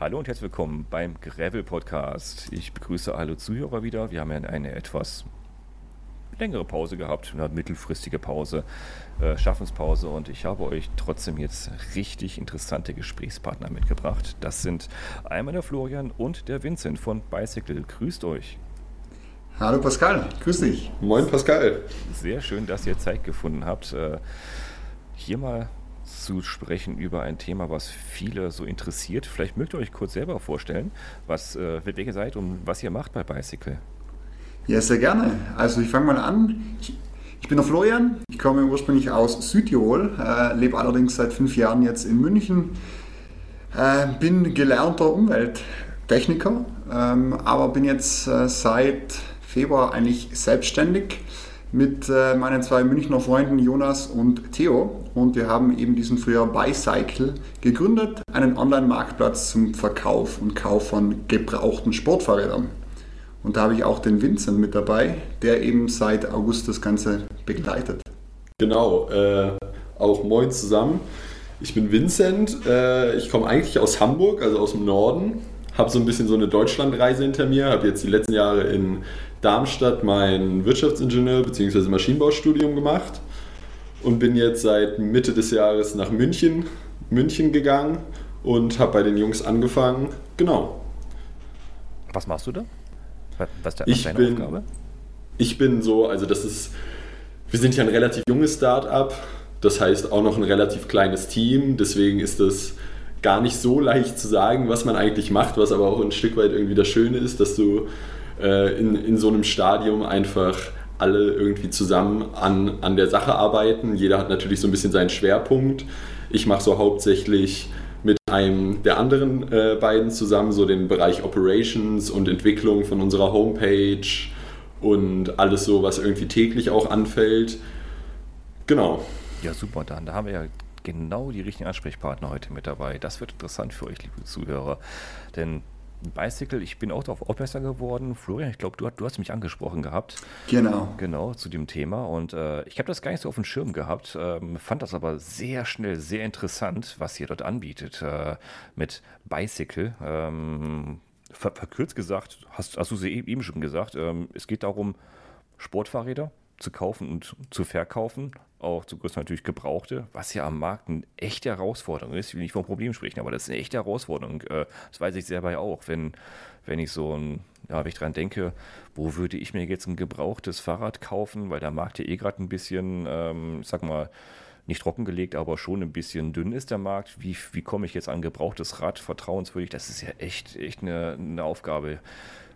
hallo und herzlich willkommen beim Gravel Podcast. Ich begrüße alle Zuhörer wieder. Wir haben ja eine etwas längere Pause gehabt, eine mittelfristige Pause, äh, Schaffenspause und ich habe euch trotzdem jetzt richtig interessante Gesprächspartner mitgebracht. Das sind einmal der Florian und der Vincent von Bicycle. Grüßt euch. Hallo Pascal, grüß dich. Moin Pascal. Sehr schön, dass ihr Zeit gefunden habt, äh, hier mal zu sprechen über ein Thema, was viele so interessiert. Vielleicht mögt ihr euch kurz selber vorstellen, was, äh, wer ihr seid und was ihr macht bei Bicycle. Ja, sehr gerne. Also ich fange mal an. Ich, ich, bin der Florian, ich komme ursprünglich aus Südtirol, äh, lebe allerdings seit fünf Jahren jetzt in München, äh, bin gelernter Umwelttechniker, ähm, aber bin jetzt äh, seit Februar eigentlich selbstständig mit äh, meinen zwei Münchner Freunden Jonas und Theo. Und wir haben eben diesen früher Bicycle gegründet, einen Online-Marktplatz zum Verkauf und Kauf von gebrauchten Sportfahrrädern. Und da habe ich auch den Vincent mit dabei, der eben seit August das Ganze begleitet. Genau, äh, auch moin zusammen. Ich bin Vincent, äh, ich komme eigentlich aus Hamburg, also aus dem Norden, habe so ein bisschen so eine Deutschlandreise hinter mir, habe jetzt die letzten Jahre in Darmstadt mein Wirtschaftsingenieur bzw. Maschinenbaustudium gemacht und bin jetzt seit Mitte des Jahres nach München, München gegangen und habe bei den Jungs angefangen. Genau. Was machst du da? Was, was ich deine bin, Aufgabe? Ich bin so, also das ist, wir sind ja ein relativ junges Start-up, das heißt auch noch ein relativ kleines Team, deswegen ist es gar nicht so leicht zu sagen, was man eigentlich macht, was aber auch ein Stück weit irgendwie das Schöne ist, dass du äh, in, in so einem Stadium einfach alle irgendwie zusammen an, an der Sache arbeiten. Jeder hat natürlich so ein bisschen seinen Schwerpunkt. Ich mache so hauptsächlich mit einem der anderen äh, beiden zusammen so den Bereich Operations und Entwicklung von unserer Homepage und alles so, was irgendwie täglich auch anfällt. Genau. Ja, super, dann. Da haben wir ja genau die richtigen Ansprechpartner heute mit dabei. Das wird interessant für euch, liebe Zuhörer. Denn Bicycle, ich bin auch darauf aufmerksam geworden. Florian, ich glaube, du, du, hast mich angesprochen gehabt. Genau. Genau, zu dem Thema. Und äh, ich habe das gar nicht so auf dem Schirm gehabt, ähm, fand das aber sehr schnell, sehr interessant, was ihr dort anbietet äh, mit Bicycle. Ähm, ver verkürzt gesagt, hast, hast du sie eben schon gesagt, ähm, es geht darum, Sportfahrräder zu kaufen und zu verkaufen, auch zu größten natürlich Gebrauchte, was ja am Markt eine echte Herausforderung ist. Ich will nicht vom Problem sprechen, aber das ist eine echte Herausforderung. Äh, das weiß ich selber auch, wenn, wenn ich so ein, ja, wenn ich dran denke, wo würde ich mir jetzt ein gebrauchtes Fahrrad kaufen, weil der Markt ja eh gerade ein bisschen, ähm, sag mal, nicht trockengelegt, aber schon ein bisschen dünn ist der Markt. Wie, wie komme ich jetzt an gebrauchtes Rad vertrauenswürdig? Das ist ja echt, echt eine, eine Aufgabe,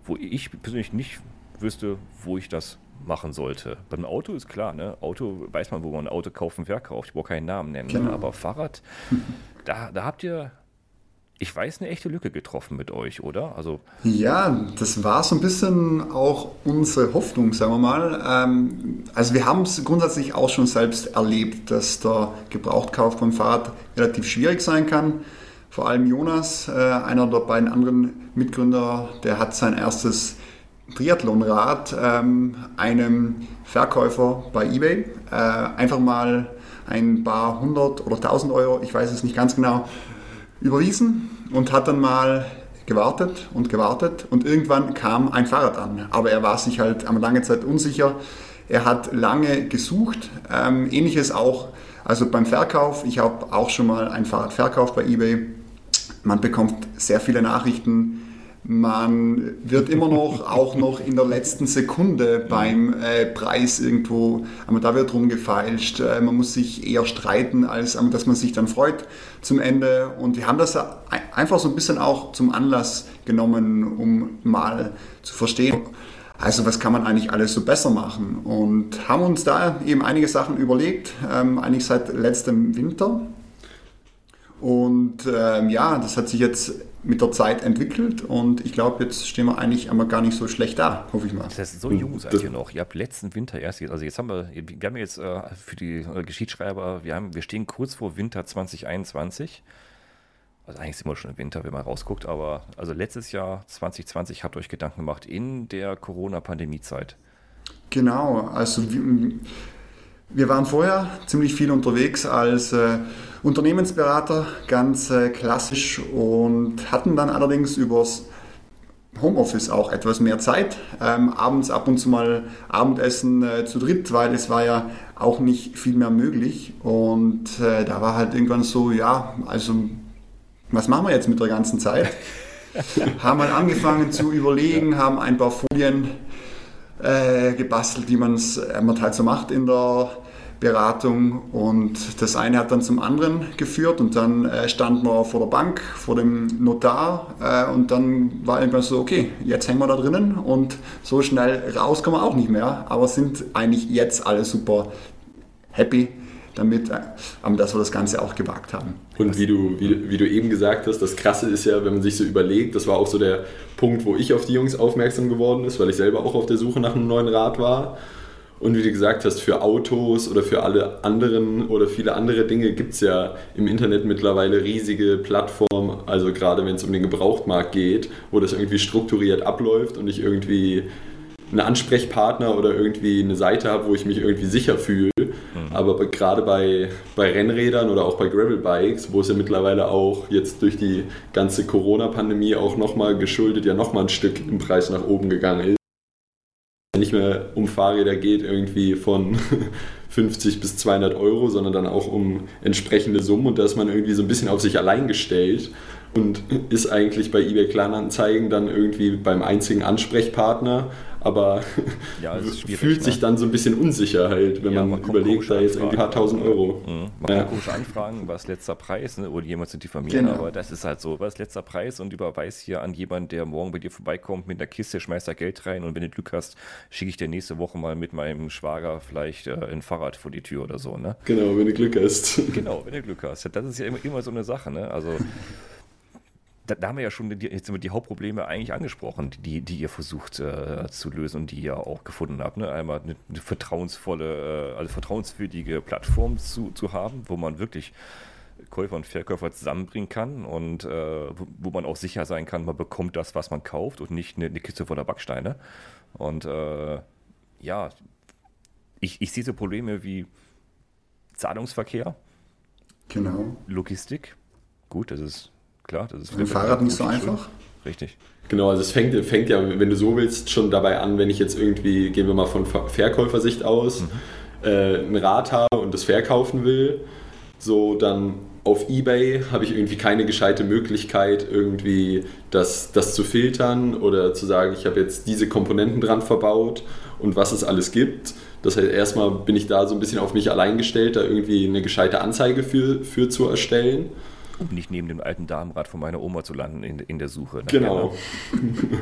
wo ich persönlich nicht wüsste, wo ich das machen sollte. Beim Auto ist klar, ne? Auto weiß man, wo man ein Auto kaufen, verkauft. Ich brauche keinen Namen nennen. Ne? Genau. Aber Fahrrad, da, da habt ihr, ich weiß, eine echte Lücke getroffen mit euch, oder? Also ja, das war so ein bisschen auch unsere Hoffnung, sagen wir mal. Ähm, also wir haben es grundsätzlich auch schon selbst erlebt, dass der Gebrauchtkauf beim Fahrrad relativ schwierig sein kann. Vor allem Jonas, äh, einer der beiden anderen Mitgründer, der hat sein erstes Triathlonrad ähm, einem Verkäufer bei eBay äh, einfach mal ein paar hundert oder tausend Euro, ich weiß es nicht ganz genau, überwiesen und hat dann mal gewartet und gewartet und irgendwann kam ein Fahrrad an. Aber er war sich halt eine lange Zeit unsicher. Er hat lange gesucht. Ähm, ähnliches auch, also beim Verkauf. Ich habe auch schon mal ein Fahrrad verkauft bei eBay. Man bekommt sehr viele Nachrichten man wird immer noch, auch noch in der letzten Sekunde beim äh, Preis irgendwo, aber da wird rumgefeilscht. Äh, man muss sich eher streiten, als dass man sich dann freut zum Ende. Und wir haben das einfach so ein bisschen auch zum Anlass genommen, um mal zu verstehen, also was kann man eigentlich alles so besser machen? Und haben uns da eben einige Sachen überlegt, ähm, eigentlich seit letztem Winter. Und ähm, ja, das hat sich jetzt mit der Zeit entwickelt und ich glaube, jetzt stehen wir eigentlich einmal gar nicht so schlecht da, hoffe ich mal. Das ist so jung seid ihr noch. Ihr habt letzten Winter erst, also jetzt haben wir, wir haben jetzt äh, für die äh, Geschichtsschreiber, wir, haben, wir stehen kurz vor Winter 2021. Also eigentlich sind wir schon im Winter, wenn man rausguckt, aber also letztes Jahr 2020 habt ihr euch Gedanken gemacht in der Corona-Pandemie-Zeit. Genau, also Wir waren vorher ziemlich viel unterwegs als äh, Unternehmensberater, ganz äh, klassisch und hatten dann allerdings übers Homeoffice auch etwas mehr Zeit. Ähm, abends ab und zu mal Abendessen äh, zu dritt, weil es war ja auch nicht viel mehr möglich. Und äh, da war halt irgendwann so, ja, also was machen wir jetzt mit der ganzen Zeit? haben halt angefangen zu überlegen, haben ein paar Folien äh, gebastelt, wie man es äh, halt so macht in der Beratung. Und das eine hat dann zum anderen geführt und dann äh, standen wir vor der Bank, vor dem Notar äh, und dann war irgendwann so, okay, jetzt hängen wir da drinnen und so schnell raus kommen wir auch nicht mehr, aber sind eigentlich jetzt alle super happy damit, äh, dass wir das Ganze auch gewagt haben. Und wie du, wie, wie du eben gesagt hast, das Krasse ist ja, wenn man sich so überlegt, das war auch so der Punkt, wo ich auf die Jungs aufmerksam geworden ist, weil ich selber auch auf der Suche nach einem neuen Rad war und wie du gesagt hast, für Autos oder für alle anderen oder viele andere Dinge gibt es ja im Internet mittlerweile riesige Plattformen, also gerade wenn es um den Gebrauchtmarkt geht, wo das irgendwie strukturiert abläuft und ich irgendwie einen Ansprechpartner oder irgendwie eine Seite habe, wo ich mich irgendwie sicher fühle. Mhm. Aber gerade bei, bei Rennrädern oder auch bei Gravelbikes, wo es ja mittlerweile auch jetzt durch die ganze Corona-Pandemie auch nochmal geschuldet, ja nochmal ein Stück im Preis nach oben gegangen ist nicht mehr um Fahrräder geht, irgendwie von 50 bis 200 Euro, sondern dann auch um entsprechende Summen und da ist man irgendwie so ein bisschen auf sich allein gestellt und ist eigentlich bei eBay Kleinanzeigen dann irgendwie beim einzigen Ansprechpartner aber ja, fühlt sich ne? dann so ein bisschen unsicher halt, wenn ja, man, man überlegt, da jetzt irgendwie ein paar tausend Euro. Mhm. Man ja. kann komische Anfragen, was letzter Preis, ne? oder jemand zu diffamieren, genau. aber das ist halt so, was letzter Preis und überweist hier an jemanden, der morgen bei dir vorbeikommt mit einer Kiste, schmeißt da Geld rein und wenn du Glück hast, schicke ich dir nächste Woche mal mit meinem Schwager vielleicht äh, ein Fahrrad vor die Tür oder so, ne? Genau, wenn du Glück hast. Genau, wenn du Glück hast. Das ist ja immer, immer so eine Sache, ne? Also da, da, haben wir ja schon die, jetzt die Hauptprobleme eigentlich angesprochen, die, die ihr versucht äh, zu lösen und die ihr auch gefunden habt. Ne? Einmal eine, eine vertrauensvolle, äh, also vertrauenswürdige Plattform zu, zu haben, wo man wirklich Käufer und Verkäufer zusammenbringen kann und äh, wo, wo, man auch sicher sein kann, man bekommt das, was man kauft und nicht eine, eine Kiste voller Backsteine. Und äh, ja, ich, ich sehe so Probleme wie Zahlungsverkehr, genau. Logistik. Gut, das ist klar. Das ist Mit dem Fahrrad nicht so einfach. Richtig. Genau, also es fängt, fängt ja, wenn du so willst, schon dabei an, wenn ich jetzt irgendwie, gehen wir mal von Verkäufersicht aus, mhm. äh, ein Rad habe und das verkaufen will, so dann auf Ebay habe ich irgendwie keine gescheite Möglichkeit, irgendwie das, das zu filtern oder zu sagen, ich habe jetzt diese Komponenten dran verbaut und was es alles gibt. Das heißt, erstmal bin ich da so ein bisschen auf mich allein gestellt, da irgendwie eine gescheite Anzeige für, für zu erstellen nicht neben dem alten Damenrad von meiner Oma zu landen in, in der Suche. Genau.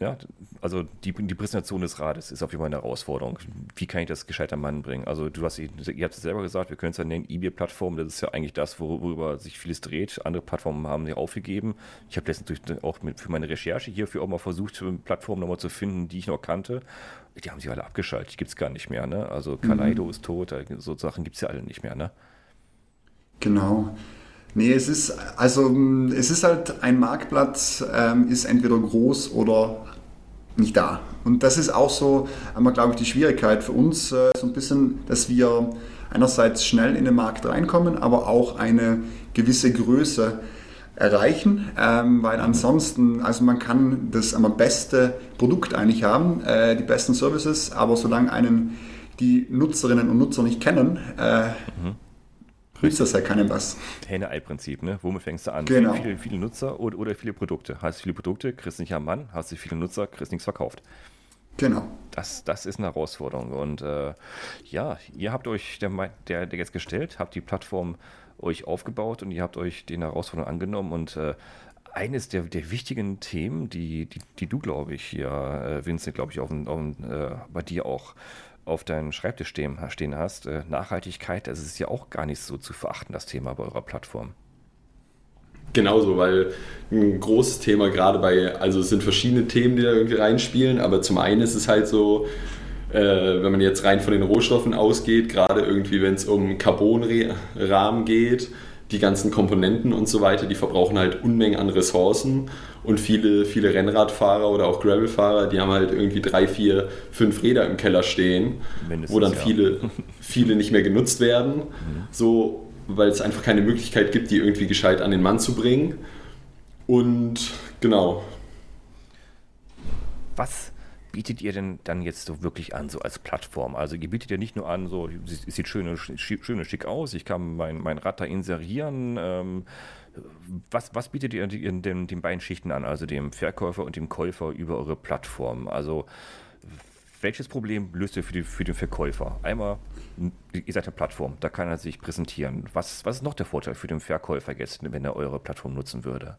ja, also die, die Präsentation des Rades ist auf jeden Fall eine Herausforderung. Wie kann ich das gescheit am Mann bringen? Also du hast, ihr habt es selber gesagt, wir können es ja nennen, eBay-Plattform, das ist ja eigentlich das, worüber sich vieles dreht. Andere Plattformen haben sie aufgegeben. Ich habe letztens auch mit, für meine Recherche hierfür auch mal versucht, Plattformen nochmal zu finden, die ich noch kannte. Die haben sie alle abgeschaltet, die gibt es gar nicht mehr. Ne? Also Kaleido mhm. ist tot, so Sachen gibt es ja alle nicht mehr. Ne? Genau. Nee, es ist, also, es ist halt ein Marktplatz, ähm, ist entweder groß oder nicht da. Und das ist auch so, einmal glaube ich, die Schwierigkeit für uns, äh, so ein bisschen, dass wir einerseits schnell in den Markt reinkommen, aber auch eine gewisse Größe erreichen, ähm, weil ansonsten, also man kann das am beste Produkt eigentlich haben, äh, die besten Services, aber solange einen die Nutzerinnen und Nutzer nicht kennen, äh, mhm Das ja keinem was. Henne-Ei-Prinzip, ne? Womit fängst du an? Genau. Viele, viele Nutzer oder, oder viele Produkte. Hast du viele Produkte, kriegst nicht am Mann. Hast du viele Nutzer, kriegst nichts verkauft. Genau. Das, das ist eine Herausforderung. Und äh, ja, ihr habt euch der, der, der jetzt gestellt, habt die Plattform euch aufgebaut und ihr habt euch den Herausforderungen angenommen und äh, eines der, der wichtigen Themen, die, die, die du, glaube ich, hier, äh, Vincent, glaube ich, auf, auf, äh, bei dir auch auf deinem Schreibtisch stehen, stehen hast, äh, Nachhaltigkeit, das ist ja auch gar nicht so zu verachten, das Thema bei eurer Plattform. Genauso, weil ein großes Thema gerade bei, also es sind verschiedene Themen, die da irgendwie reinspielen, aber zum einen ist es halt so, äh, wenn man jetzt rein von den Rohstoffen ausgeht, gerade irgendwie wenn es um Carbonrahmen geht, die ganzen Komponenten und so weiter, die verbrauchen halt Unmengen an Ressourcen und viele, viele Rennradfahrer oder auch Gravelfahrer, die haben halt irgendwie drei, vier, fünf Räder im Keller stehen, Mindestens, wo dann ja. viele, viele nicht mehr genutzt werden, mhm. so, weil es einfach keine Möglichkeit gibt, die irgendwie gescheit an den Mann zu bringen. Und genau. Was bietet ihr denn dann jetzt so wirklich an, so als Plattform? Also ihr bietet ja nicht nur an, so es sieht schön, schön schick aus, ich kann mein, mein Rad da inserieren. Ähm, was, was bietet ihr den, den, den beiden Schichten an, also dem Verkäufer und dem Käufer über eure Plattform? Also welches Problem löst ihr für, die, für den Verkäufer? Einmal, ihr seid eine Plattform, da kann er sich präsentieren. Was, was ist noch der Vorteil für den Verkäufer jetzt, wenn er eure Plattform nutzen würde?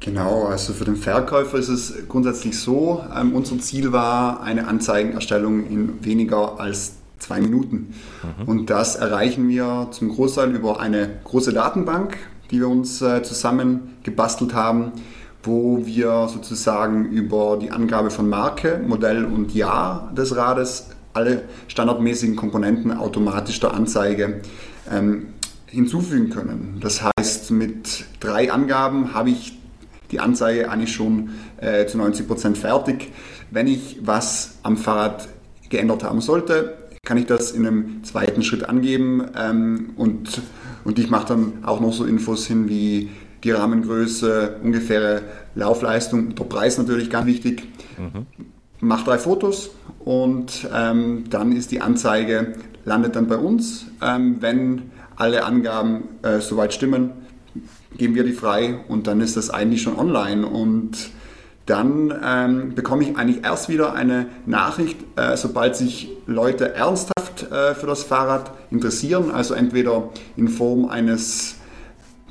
Genau, also für den Verkäufer ist es grundsätzlich so, ähm, unser Ziel war eine Anzeigenerstellung in weniger als zwei Minuten. Mhm. Und das erreichen wir zum Großteil über eine große Datenbank, die wir uns äh, zusammen gebastelt haben, wo wir sozusagen über die Angabe von Marke, Modell und Jahr des Rades alle standardmäßigen Komponenten automatisch der Anzeige ähm, hinzufügen können. Das heißt, mit drei Angaben habe ich die Anzeige eigentlich schon äh, zu 90 Prozent fertig. Wenn ich was am Fahrrad geändert haben sollte, kann ich das in einem zweiten Schritt angeben ähm, und, und ich mache dann auch noch so Infos hin wie die Rahmengröße, ungefähre Laufleistung, der Preis natürlich ganz wichtig. Mhm. Mach drei Fotos und ähm, dann ist die Anzeige, landet dann bei uns. Ähm, wenn alle Angaben äh, soweit stimmen, geben wir die frei und dann ist das eigentlich schon online und dann ähm, bekomme ich eigentlich erst wieder eine Nachricht, äh, sobald sich Leute ernsthaft äh, für das Fahrrad interessieren, also entweder in Form eines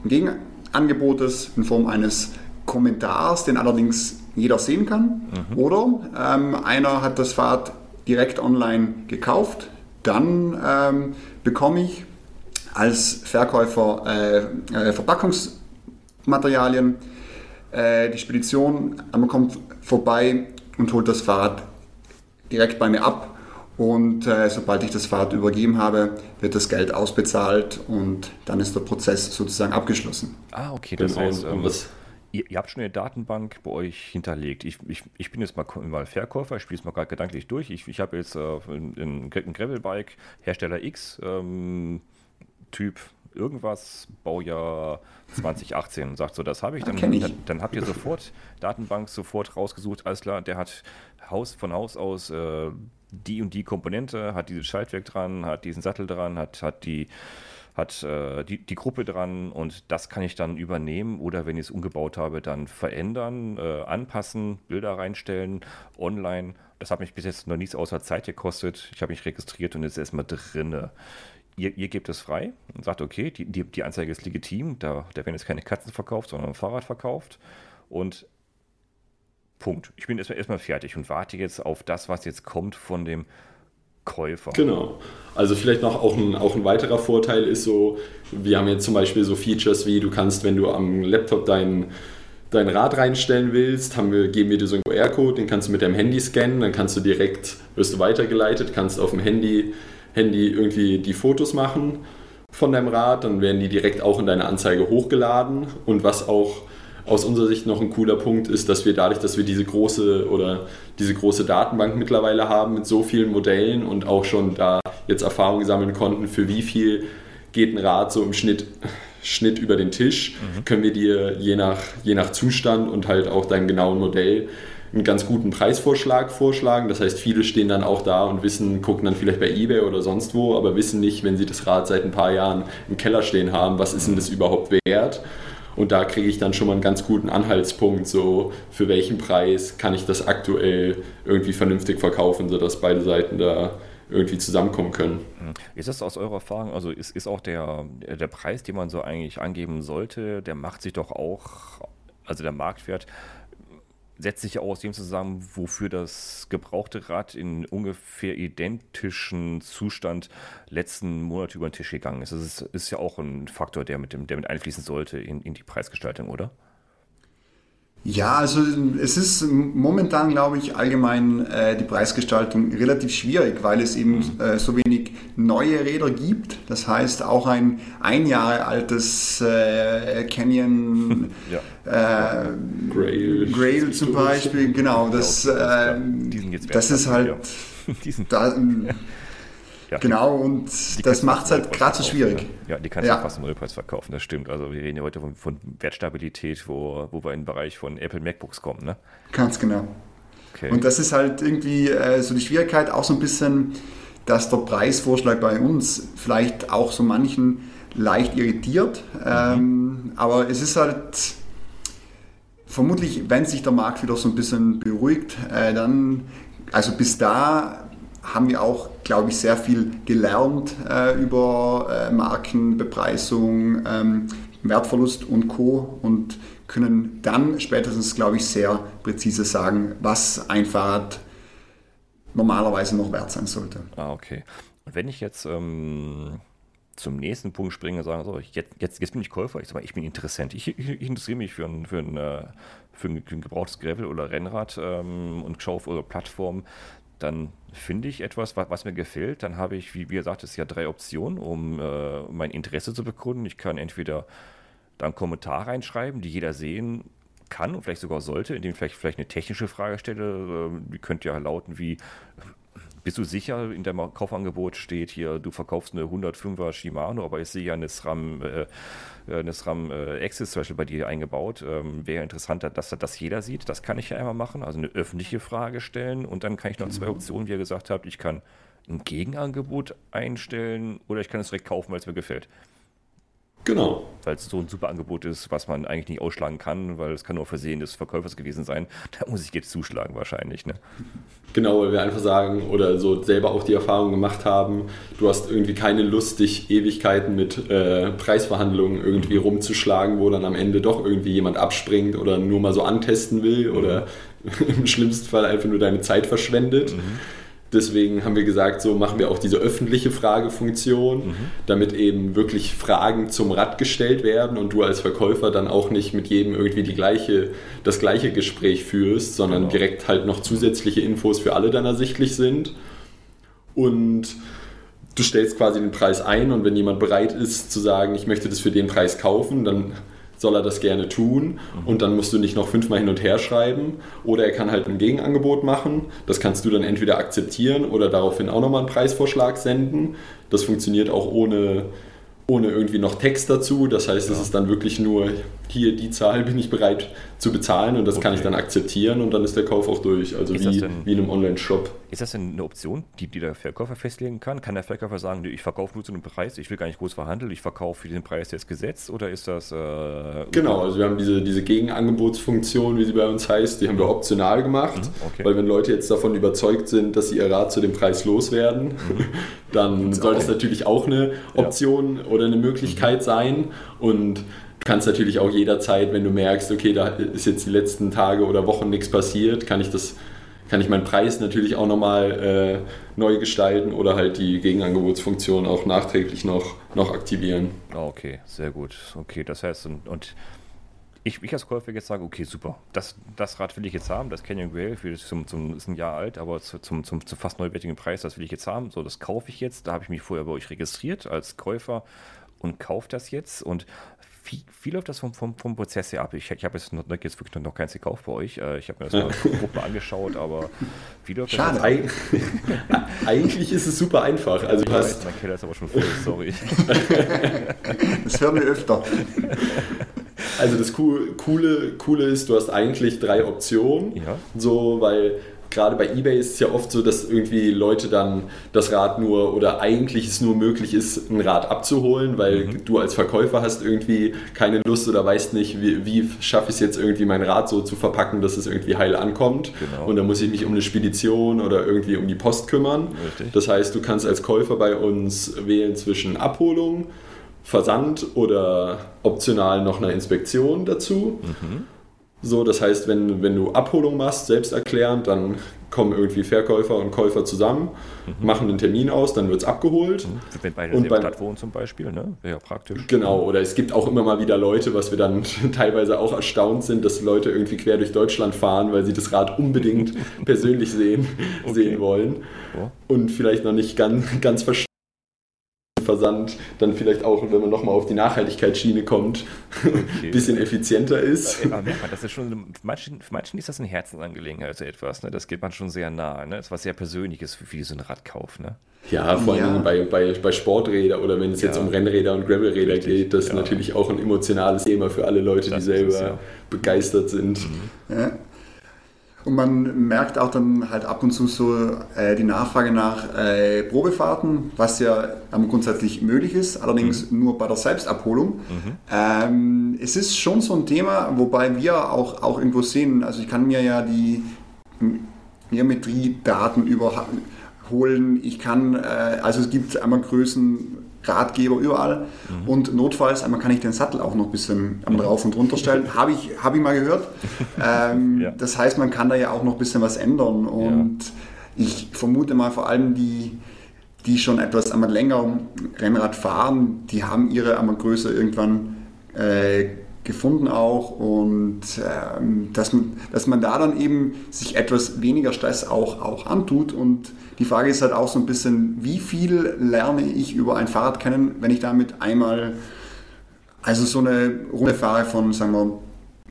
Gegenangebotes, in Form eines Kommentars, den allerdings jeder sehen kann, mhm. oder ähm, einer hat das Fahrrad direkt online gekauft, dann ähm, bekomme ich als Verkäufer äh, äh, Verpackungsmaterialien. Äh, die Spedition man kommt vorbei und holt das Fahrrad direkt bei mir ab. Und äh, sobald ich das Fahrrad übergeben habe, wird das Geld ausbezahlt und dann ist der Prozess sozusagen abgeschlossen. Ah, okay. Das genau. heißt, ähm, was, ihr, ihr, habt schon eine Datenbank bei euch hinterlegt. Ich, ich, ich bin jetzt mal, mal Verkäufer, ich spiele es mal gerade gedanklich durch. Ich, ich habe jetzt äh, ein, ein Gravelbike, Hersteller X, ähm, Typ irgendwas, Baujahr 2018 sagt so, das habe ich, dann, ich. dann, dann, habt ihr sofort Datenbank sofort rausgesucht, alles klar, der hat Haus von Haus aus äh, die und die Komponente, hat dieses Schaltwerk dran, hat diesen Sattel dran, hat, hat die hat äh, die, die Gruppe dran und das kann ich dann übernehmen oder wenn ich es umgebaut habe, dann verändern, äh, anpassen, Bilder reinstellen, online. Das hat mich bis jetzt noch nichts außer Zeit gekostet. Ich habe mich registriert und jetzt erstmal drinne ihr, ihr gebt es frei und sagt, okay, die, die, die Anzeige ist legitim, da, da werden jetzt keine Katzen verkauft, sondern ein Fahrrad verkauft. Und Punkt. Ich bin erstmal, erstmal fertig und warte jetzt auf das, was jetzt kommt von dem Käufer. Genau. Also vielleicht noch auch ein, auch ein weiterer Vorteil ist so, wir haben jetzt zum Beispiel so Features wie, du kannst, wenn du am Laptop dein, dein Rad reinstellen willst, haben wir, geben wir dir so einen QR-Code, den kannst du mit deinem Handy scannen, dann kannst du direkt, wirst du weitergeleitet, kannst auf dem Handy Handy irgendwie die Fotos machen von deinem Rad, dann werden die direkt auch in deine Anzeige hochgeladen. Und was auch aus unserer Sicht noch ein cooler Punkt ist, dass wir dadurch, dass wir diese große oder diese große Datenbank mittlerweile haben mit so vielen Modellen und auch schon da jetzt Erfahrung sammeln konnten, für wie viel geht ein Rad so im Schnitt, Schnitt über den Tisch, mhm. können wir dir je nach, je nach Zustand und halt auch deinem genauen Modell einen ganz guten Preisvorschlag vorschlagen. Das heißt, viele stehen dann auch da und wissen, gucken dann vielleicht bei eBay oder sonst wo, aber wissen nicht, wenn sie das Rad seit ein paar Jahren im Keller stehen haben, was ist denn das überhaupt wert? Und da kriege ich dann schon mal einen ganz guten Anhaltspunkt, so für welchen Preis kann ich das aktuell irgendwie vernünftig verkaufen, sodass beide Seiten da irgendwie zusammenkommen können. Ist das aus eurer Erfahrung, also ist, ist auch der, der Preis, den man so eigentlich angeben sollte, der macht sich doch auch, also der Marktwert setzt sich aus dem zusammen, wofür das gebrauchte Rad in ungefähr identischen Zustand letzten Monat über den Tisch gegangen ist. Das ist, ist ja auch ein Faktor, der mit, dem, der mit einfließen sollte in, in die Preisgestaltung, oder? Ja, also es ist momentan, glaube ich, allgemein äh, die Preisgestaltung relativ schwierig, weil es eben mhm. äh, so wenig neue Räder gibt. Das heißt, auch ein ein Jahre altes äh, Canyon ja. Äh, Grail, Grail zum Beispiel, genau, das, äh, das ist halt... Da, ja, genau, und das macht es halt gerade so schwierig. Ja, ja die kannst du ja. fast im Nullpreis verkaufen, das stimmt. Also wir reden ja heute von, von Wertstabilität, wo, wo wir in den Bereich von Apple MacBooks kommen, ne? Ganz genau. Okay. Und das ist halt irgendwie äh, so die Schwierigkeit, auch so ein bisschen, dass der Preisvorschlag bei uns vielleicht auch so manchen leicht irritiert. Mhm. Ähm, aber es ist halt vermutlich, wenn sich der Markt wieder so ein bisschen beruhigt, äh, dann, also bis da haben wir auch, glaube ich, sehr viel gelernt äh, über äh, Markenbepreisung, ähm, Wertverlust und Co. und können dann spätestens, glaube ich, sehr präzise sagen, was ein Fahrrad normalerweise noch wert sein sollte. Ah, okay. Und wenn ich jetzt ähm, zum nächsten Punkt springe und sage, so, jetzt, jetzt, jetzt bin ich Käufer, ich, sag mal, ich bin Interessent, ich, ich, ich interessiere mich für ein, für ein, äh, für ein, gebrauchtes Gravel oder Rennrad ähm, und schaue auf eure Plattform, dann finde ich etwas, was, was, mir gefällt. Dann habe ich, wie, wie gesagt, es ja drei Optionen, um äh, mein Interesse zu bekunden. Ich kann entweder dann Kommentar reinschreiben, die jeder sehen kann und vielleicht sogar sollte, indem ich vielleicht, vielleicht eine technische Frage stelle. Äh, die könnte ja lauten wie, bist du sicher, in deinem Kaufangebot steht hier, du verkaufst eine 105er Shimano, aber ich sehe ja eine SRAM, äh, äh, eine SRAM äh, Access zum Beispiel bei dir eingebaut. Ähm, Wäre interessant, dass das jeder sieht. Das kann ich ja einmal machen, also eine öffentliche Frage stellen und dann kann ich noch zwei mhm. Optionen, wie ihr gesagt habt. Ich kann ein Gegenangebot einstellen oder ich kann es direkt kaufen, weil es mir gefällt. Genau. Weil es so ein super Angebot ist, was man eigentlich nicht ausschlagen kann, weil es kann nur Versehen des Verkäufers gewesen sein. Da muss ich jetzt zuschlagen wahrscheinlich. Ne? Genau, weil wir einfach sagen oder so selber auch die Erfahrung gemacht haben, du hast irgendwie keine Lust, dich Ewigkeiten mit äh, Preisverhandlungen irgendwie rumzuschlagen, wo dann am Ende doch irgendwie jemand abspringt oder nur mal so antesten will oder mhm. im schlimmsten Fall einfach nur deine Zeit verschwendet. Mhm Deswegen haben wir gesagt, so machen wir auch diese öffentliche Fragefunktion, mhm. damit eben wirklich Fragen zum Rad gestellt werden und du als Verkäufer dann auch nicht mit jedem irgendwie die gleiche, das gleiche Gespräch führst, sondern genau. direkt halt noch zusätzliche Infos für alle dann ersichtlich sind. Und du stellst quasi den Preis ein und wenn jemand bereit ist zu sagen, ich möchte das für den Preis kaufen, dann soll er das gerne tun mhm. und dann musst du nicht noch fünfmal hin und her schreiben oder er kann halt ein Gegenangebot machen. Das kannst du dann entweder akzeptieren oder daraufhin auch nochmal einen Preisvorschlag senden. Das funktioniert auch ohne ohne irgendwie noch Text dazu. Das heißt, ja. es ist dann wirklich nur hier die Zahl bin ich bereit zu bezahlen und das okay. kann ich dann akzeptieren und dann ist der Kauf auch durch. Also wie, denn, wie in einem Online-Shop. Ist das denn eine Option, die, die der Verkäufer festlegen kann? Kann der Verkäufer sagen, ich verkaufe nur zu einem Preis, ich will gar nicht groß verhandeln, ich verkaufe für den Preis des Gesetzes oder ist das. Äh, genau, also wir haben diese, diese Gegenangebotsfunktion, wie sie bei uns heißt, die haben wir optional gemacht, mhm, okay. weil wenn Leute jetzt davon überzeugt sind, dass sie ihr Rat zu dem Preis loswerden, mhm. dann soll das natürlich auch eine Option ja. oder eine Möglichkeit mhm. sein und kannst natürlich auch jederzeit, wenn du merkst, okay, da ist jetzt die letzten Tage oder Wochen nichts passiert, kann ich das kann ich meinen Preis natürlich auch nochmal äh, neu gestalten oder halt die Gegenangebotsfunktion auch nachträglich noch, noch aktivieren. Ah, okay, sehr gut. Okay, das heißt, und, und ich, ich als Käufer jetzt sage, okay, super, das, das Rad will ich jetzt haben, das Canyon Grail, für, zum, zum, ist ein Jahr alt, aber zu, zum, zum, fast neuwertigen Preis, das will ich jetzt haben, so, das kaufe ich jetzt, da habe ich mich vorher bei euch registriert als Käufer und kaufe das jetzt und wie, wie läuft das vom, vom, vom Prozess her ab? Ich, ich habe jetzt, noch, jetzt wirklich noch keins gekauft bei euch. Äh, ich habe mir das mal Gruppe angeschaut, aber wie läuft Schade. das? Eig Eigentlich ist es super einfach. Also du hast mein Keller ist aber schon voll, sorry. das hören wir öfter. Also das Coole, Coole ist, du hast eigentlich drei Optionen. Ja. So, weil gerade bei eBay ist es ja oft so, dass irgendwie Leute dann das Rad nur oder eigentlich es nur möglich ist, ein Rad abzuholen, weil mhm. du als Verkäufer hast irgendwie keine Lust oder weißt nicht, wie, wie schaffe ich es jetzt irgendwie mein Rad so zu verpacken, dass es irgendwie heil ankommt. Genau. Und dann muss ich mich um eine Spedition oder irgendwie um die Post kümmern. Richtig. Das heißt, du kannst als Käufer bei uns wählen zwischen Abholung, Versand oder optional noch eine Inspektion dazu. Mhm. So, das heißt, wenn, wenn du Abholung machst, selbsterklärend, dann kommen irgendwie Verkäufer und Käufer zusammen, mhm. machen einen Termin aus, dann wird es abgeholt. Mhm. Wenn beide in der Stadt wohnen zum Beispiel, ne? wäre ja praktisch. Genau, oder es gibt auch immer mal wieder Leute, was wir dann teilweise auch erstaunt sind, dass Leute irgendwie quer durch Deutschland fahren, weil sie das Rad unbedingt persönlich sehen, okay. sehen wollen. Und vielleicht noch nicht ganz, ganz verstehen Versand dann vielleicht auch, wenn man nochmal auf die Nachhaltigkeitsschiene kommt, ein okay. bisschen effizienter ist. Aber merkt man, das ist schon, für manchen, für manchen ist das eine Herzensangelegenheit, so etwas. Ne? Das geht man schon sehr nah. Ne? Das ist was sehr Persönliches wie so ein Radkauf. Ne? Ja, vor allem bei, bei, bei Sporträdern oder wenn es ja. jetzt um Rennräder und Gravelräder Richtig. geht, das ist ja. natürlich auch ein emotionales Thema für alle Leute, das die selber es, ja. begeistert sind. Mhm. Und man merkt auch dann halt ab und zu so äh, die Nachfrage nach äh, Probefahrten, was ja ähm, grundsätzlich möglich ist, allerdings mhm. nur bei der Selbstabholung. Mhm. Ähm, es ist schon so ein Thema, wobei wir auch, auch irgendwo sehen, also ich kann mir ja die Geometriedaten überholen, ich kann, äh, also es gibt einmal Größen Ratgeber überall. Mhm. Und notfalls einmal kann ich den Sattel auch noch ein bisschen mhm. rauf und runter stellen. Habe ich, hab ich mal gehört. Ähm, ja. Das heißt, man kann da ja auch noch ein bisschen was ändern. Und ja. ich vermute mal vor allem die, die schon etwas einmal länger Rennrad fahren, die haben ihre einmal Größe irgendwann äh, gefunden auch und ähm, dass, man, dass man da dann eben sich etwas weniger Stress auch, auch antut und die Frage ist halt auch so ein bisschen, wie viel lerne ich über ein Fahrrad kennen, wenn ich damit einmal, also so eine Runde fahre von, sagen wir,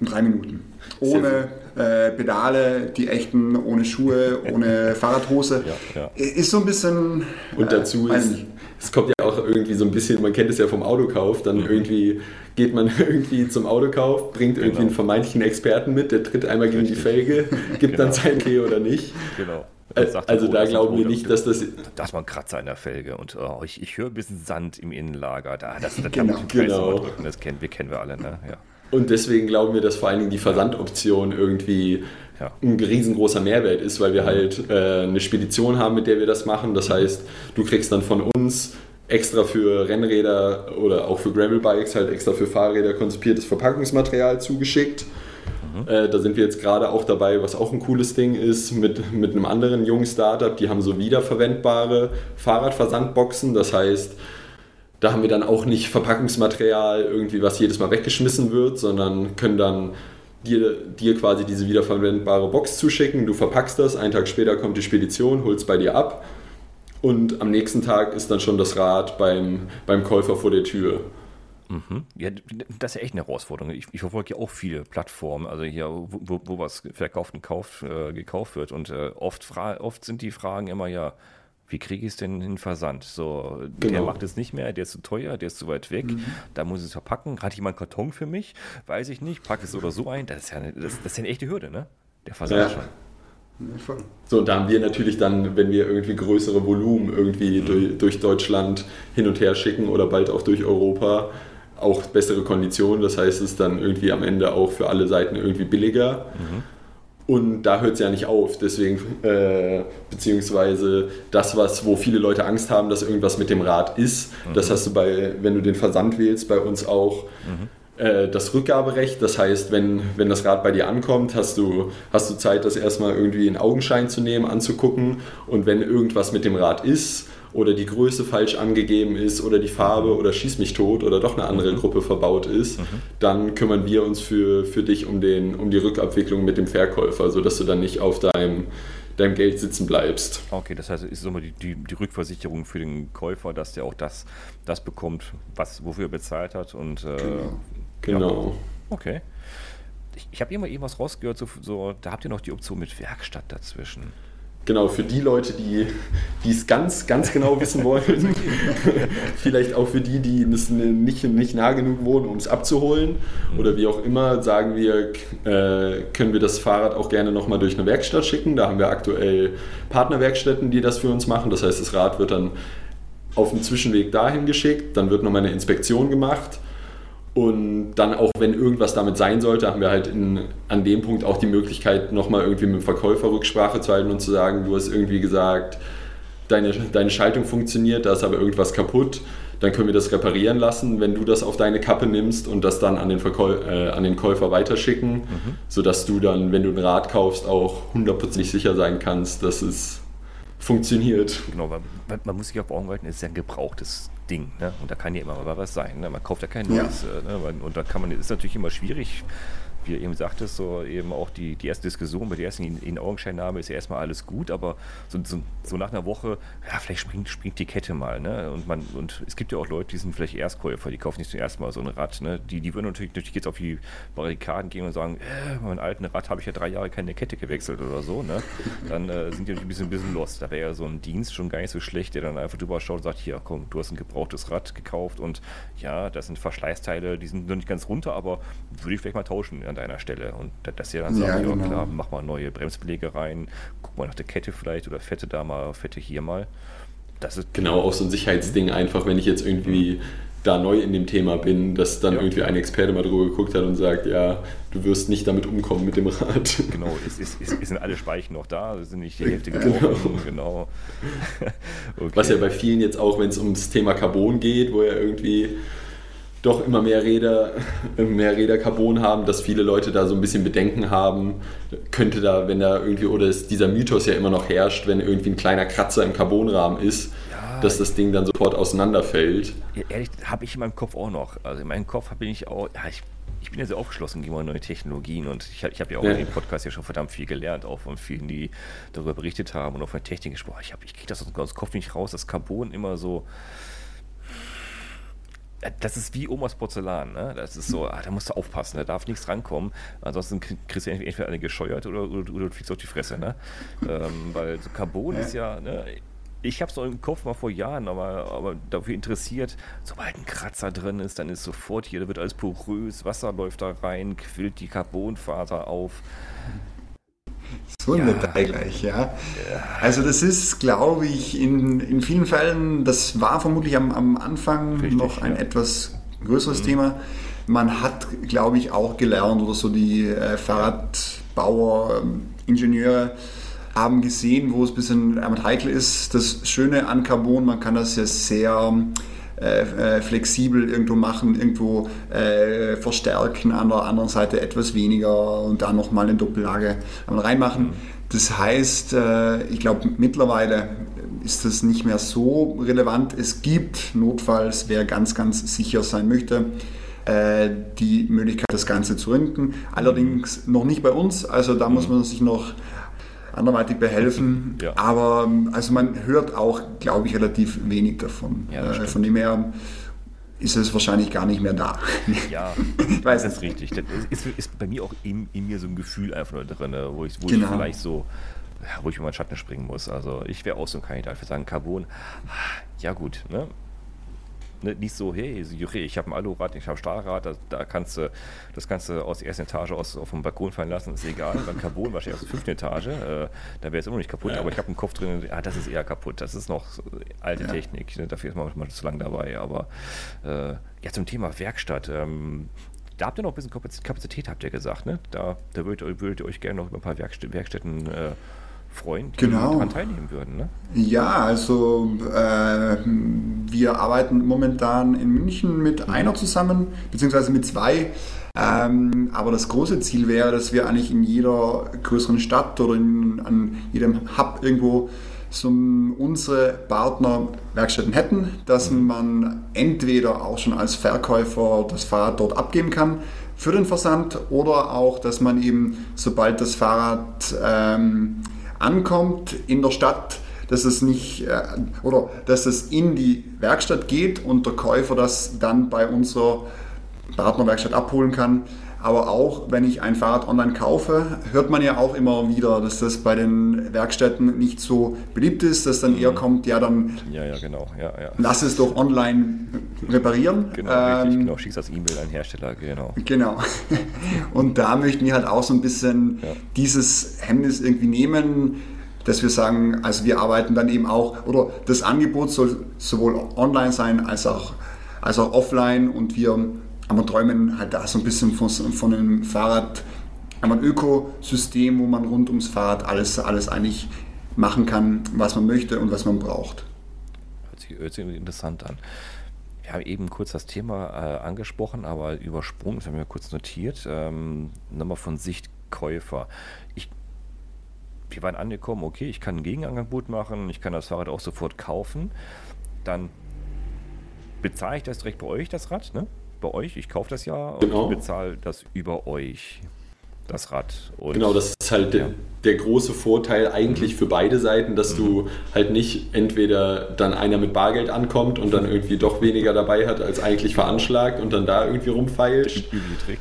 drei Minuten. Ohne äh, Pedale, die echten, ohne Schuhe, ohne Fahrradhose. Ja, ja. Ist so ein bisschen. Und dazu äh, ist, es kommt ja auch irgendwie so ein bisschen, man kennt es ja vom Autokauf, dann mhm. irgendwie geht man irgendwie zum Autokauf, bringt irgendwie genau. einen vermeintlichen Experten mit, der tritt einmal gegen Richtig. die Felge, gibt genau. dann sein Tee oder nicht. Genau. Also, da glauben wir nicht, dass das. Da ist mal ein Kratzer in der Felge und oh, ich, ich höre ein bisschen Sand im Innenlager. Da, das, das genau, genau. Das kennen wir, kennen wir alle. Ne? Ja. Und deswegen glauben wir, dass vor allen Dingen die Versandoption irgendwie ja. ein riesengroßer Mehrwert ist, weil wir mhm. halt äh, eine Spedition haben, mit der wir das machen. Das heißt, du kriegst dann von uns extra für Rennräder oder auch für Gravelbikes halt extra für Fahrräder konzipiertes Verpackungsmaterial zugeschickt Mhm. Äh, da sind wir jetzt gerade auch dabei, was auch ein cooles Ding ist, mit, mit einem anderen jungen Startup. Die haben so wiederverwendbare Fahrradversandboxen. Das heißt, da haben wir dann auch nicht Verpackungsmaterial irgendwie, was jedes Mal weggeschmissen wird, sondern können dann dir, dir quasi diese wiederverwendbare Box zuschicken. Du verpackst das, einen Tag später kommt die Spedition, holst bei dir ab und am nächsten Tag ist dann schon das Rad beim, beim Käufer vor der Tür. Mhm. Ja, das ist ja echt eine Herausforderung. Ich, ich, verfolge ja auch viele Plattformen, also hier, wo, wo was verkauft und kauft, äh, gekauft wird. Und äh, oft, oft sind die Fragen immer ja, wie kriege ich es denn in Versand? So, genau. der macht es nicht mehr, der ist zu teuer, der ist zu weit weg, mhm. da muss ich es verpacken. Hat jemand Karton für mich? Weiß ich nicht, packe es oder so ein. Das ist ja eine, das, das ist eine echte Hürde, ne? Der Versand ja. schon. So, und da haben wir natürlich dann, wenn wir irgendwie größere Volumen irgendwie mhm. durch, durch Deutschland hin und her schicken oder bald auch durch Europa, auch bessere Konditionen. Das heißt, es ist dann irgendwie am Ende auch für alle Seiten irgendwie billiger. Mhm. Und da hört es ja nicht auf. Deswegen, äh, beziehungsweise das, was, wo viele Leute Angst haben, dass irgendwas mit dem Rad ist, mhm. das hast du bei, wenn du den Versand wählst, bei uns auch. Mhm äh, das Rückgaberecht. Das heißt, wenn, wenn das Rad bei dir ankommt, hast du, hast du Zeit, das erstmal irgendwie in Augenschein zu nehmen, anzugucken. Und wenn irgendwas mit dem Rad ist, oder die Größe falsch angegeben ist oder die Farbe oder schieß mich tot oder doch eine andere mhm. Gruppe verbaut ist, mhm. dann kümmern wir uns für, für dich um, den, um die Rückabwicklung mit dem Verkäufer, sodass du dann nicht auf deinem, deinem Geld sitzen bleibst. Okay, das heißt, es ist immer die, die, die Rückversicherung für den Käufer, dass der auch das, das bekommt, was, wofür er bezahlt hat. Und, äh, genau. genau. Okay. Ich, ich habe immer irgendwas rausgehört, so, so, da habt ihr noch die Option mit Werkstatt dazwischen. Genau, für die Leute, die es ganz, ganz genau wissen wollen. Vielleicht auch für die, die nicht, nicht nah genug wohnen, um es abzuholen. Oder wie auch immer, sagen wir, äh, können wir das Fahrrad auch gerne nochmal durch eine Werkstatt schicken. Da haben wir aktuell Partnerwerkstätten, die das für uns machen. Das heißt, das Rad wird dann auf dem Zwischenweg dahin geschickt, dann wird nochmal eine Inspektion gemacht und dann auch, wenn irgendwas damit sein sollte, haben wir halt in, an dem Punkt auch die Möglichkeit, nochmal irgendwie mit dem Verkäufer Rücksprache zu halten und zu sagen, du hast irgendwie gesagt, deine, deine Schaltung funktioniert, da ist aber irgendwas kaputt. dann können wir das reparieren lassen, wenn du das auf deine Kappe nimmst und das dann an den, Verkäu äh, an den Käufer weiterschicken, mhm. sodass du dann, wenn du ein Rad kaufst, auch hundertprozentig sicher sein kannst, dass es funktioniert. Genau, weil man muss sich auf Augen halten, es ist ja ein gebrauchtes Ding. Ne? Und da kann ja immer mal was sein. Ne? Man kauft ja kein neues. Ja. Äh, ne? Und da kann man, ist natürlich immer schwierig, wie ihr eben sagtest, so eben auch die, die erste Diskussion bei der ersten in, in Augenscheinnahme ist ja erstmal alles gut, aber so, so, so, nach einer Woche, ja, vielleicht springt, springt die Kette mal, ne? Und man, und es gibt ja auch Leute, die sind vielleicht Erstkäufer, die kaufen nicht zum ersten Mal so ein Rad, ne? Die, die würden natürlich, natürlich jetzt auf die Barrikaden gehen und sagen, äh, mein alten Rad habe ich ja drei Jahre keine Kette gewechselt oder so, ne? Dann äh, sind die natürlich ein bisschen, ein bisschen lost. Da wäre ja so ein Dienst schon gar nicht so schlecht, der dann einfach drüber schaut und sagt, hier, komm, du hast ein gebrauchtes Rad gekauft und ja, das sind Verschleißteile, die sind noch nicht ganz runter, aber würde ich vielleicht mal tauschen an deiner Stelle. Und dass ihr dann sagt, ja, genau. klar, mach mal neue Bremsbeläge rein, guck mal nach der Kette vielleicht oder Fette da mal, Fette hier mal. Das ist genau auch so ein Sicherheitsding einfach, wenn ich jetzt irgendwie da neu in dem Thema bin, dass dann ja. irgendwie ein Experte mal drüber geguckt hat und sagt, ja, du wirst nicht damit umkommen mit dem Rad. Genau, es, es, es, sind alle Speichen noch da, sind nicht die Hälfte gebrochen, genau. genau. okay. Was ja bei vielen jetzt auch, wenn es ums Thema Carbon geht, wo ja irgendwie doch immer mehr Räder, mehr Räder Carbon haben, dass viele Leute da so ein bisschen Bedenken haben, könnte da, wenn da irgendwie, oder ist dieser Mythos ja immer noch herrscht, wenn irgendwie ein kleiner Kratzer im Carbonrahmen ist, ja, dass das Ding dann sofort auseinanderfällt. Ehrlich, habe ich in meinem Kopf auch noch. Also in meinem Kopf bin ich auch, ja, ich, ich bin ja sehr aufgeschlossen gegen neue Technologien und ich, ich habe ja auch ja. in dem Podcast ja schon verdammt viel gelernt, auch von vielen, die darüber berichtet haben und auch von Technik gesprochen. Ich, ich kriege das aus dem Kopf nicht raus, dass Carbon immer so das ist wie Omas Porzellan, ne? Das ist so, ah, da musst du aufpassen, da darf nichts rankommen. Ansonsten kriegst du entweder eine gescheuert oder, oder, oder du fliegst auf die Fresse, ne? Ähm, weil so Carbon ja. ist ja, ne? Ich habe es noch im Kopf mal vor Jahren, aber, aber dafür interessiert, sobald ein Kratzer drin ist, dann ist sofort hier, da wird alles porös, Wasser läuft da rein, quillt die Carbonfaser auf. So ein ja. Detail gleich, ja. Also das ist, glaube ich, in, in vielen Fällen, das war vermutlich am, am Anfang Richtig, noch ein ja. etwas größeres mhm. Thema. Man hat, glaube ich, auch gelernt oder so die äh, Fahrradbauer, ähm, Ingenieure haben gesehen, wo es ein bisschen äh, heikel ist. Das Schöne an Carbon, man kann das ja sehr äh, äh, flexibel irgendwo machen, irgendwo äh, verstärken, an der anderen Seite etwas weniger und dann nochmal eine Doppellage reinmachen. Mhm. Das heißt, äh, ich glaube mittlerweile ist das nicht mehr so relevant. Es gibt notfalls, wer ganz, ganz sicher sein möchte, äh, die Möglichkeit, das Ganze zu ründen. Allerdings noch nicht bei uns, also da muss mhm. man sich noch anderweitig behelfen. Ja. Aber also man hört auch, glaube ich, relativ wenig davon. Ja, äh, von dem her ist es wahrscheinlich gar nicht mehr da. Ja, ich weiß das ist richtig. Das ist, ist, bei mir auch in, in, mir so ein Gefühl einfach nur drin, wo ich, wo genau. ich vielleicht so, wo ich über meinen Schatten springen muss. Also ich wäre auch so ein Kandidat für sagen, Carbon, ja gut, ne? Ne, nicht so, hey, ich habe ein Alurad, ich habe ein Stahlrad, da, da, kannst du das Ganze aus der ersten Etage aus, auf dem Balkon fallen lassen, ist egal. Beim Carbon wahrscheinlich aus der fünften Etage, äh, da wäre es immer noch nicht kaputt, ja. aber ich habe im Kopf drin, ah, das ist eher kaputt, das ist noch alte ja. Technik, ne, dafür ist man manchmal zu lange dabei. Aber äh, ja, zum Thema Werkstatt. Ähm, da habt ihr noch ein bisschen Kapazität, habt ihr gesagt, ne? Da, da würdet, würdet ihr euch gerne noch über ein paar Werkstätten äh, freuen, die genau. daran teilnehmen würden. Ne? Ja, also äh, wir arbeiten momentan in München mit einer zusammen, beziehungsweise mit zwei. Ähm, aber das große Ziel wäre, dass wir eigentlich in jeder größeren Stadt oder in, an jedem Hub irgendwo so unsere Partnerwerkstätten hätten, dass mhm. man entweder auch schon als Verkäufer das Fahrrad dort abgeben kann für den Versand oder auch, dass man eben, sobald das Fahrrad ähm, ankommt in der Stadt, dass es nicht äh, oder dass es in die Werkstatt geht und der Käufer das dann bei unserer Partnerwerkstatt abholen kann. Aber auch wenn ich ein Fahrrad online kaufe, hört man ja auch immer wieder, dass das bei den Werkstätten nicht so beliebt ist, dass dann eher mhm. kommt, ja dann ja, ja, genau. ja, ja. lass es doch online reparieren. Genau, ähm, richtig, genau. schickst das E-Mail an Hersteller, genau. Genau. Und da möchten wir halt auch so ein bisschen ja. dieses Hemmnis irgendwie nehmen, dass wir sagen, also wir arbeiten dann eben auch, oder das Angebot soll sowohl online sein als auch, als auch offline und wir aber träumen halt da so ein bisschen von, von einem Fahrrad, einem Ökosystem, wo man rund ums Fahrrad alles, alles eigentlich machen kann, was man möchte und was man braucht. Hört sich, hört sich interessant an. wir haben eben kurz das Thema äh, angesprochen, aber übersprungen, das haben wir kurz notiert. Ähm, nochmal von Sicht Käufer. Ich, wir waren angekommen, okay, ich kann ein Gegenangebot machen, ich kann das Fahrrad auch sofort kaufen. Dann bezahle ich das direkt bei euch, das Rad, ne? Bei euch, ich kaufe das ja und genau. bezahle das über euch das Rad. Und genau, das ist halt ja. der, der, große Vorteil eigentlich mhm. für beide Seiten, dass mhm. du halt nicht entweder dann einer mit Bargeld ankommt und dann irgendwie doch weniger dabei hat als eigentlich veranschlagt und dann da irgendwie rumfeilscht,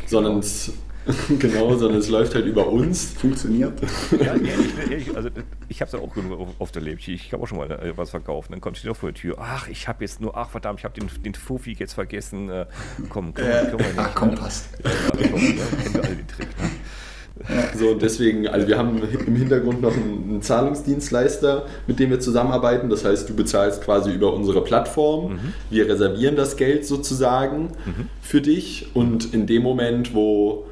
sondern genau. es genau, sondern es läuft halt über uns. Funktioniert. Ja, ehrlich, ehrlich also ich habe es ja auch genug auf der Leben. Ich habe auch schon mal äh, was verkauft. Dann kommt sie doch vor die Tür. Ach, ich habe jetzt nur, ach verdammt, ich habe den, den Fufi jetzt vergessen. Äh, komm, komm, äh, komm, komm, ach, komm, passt. Ja, komm, ja, kennt alle den Trick. Ne? So, deswegen, also wir haben im Hintergrund noch einen, einen, Zahlungsdienstleister, mit dem wir zusammenarbeiten. Das heißt, du bezahlst quasi über unsere Plattform. Mhm. Wir reservieren das Geld sozusagen mhm. für dich und in dem Moment, wo,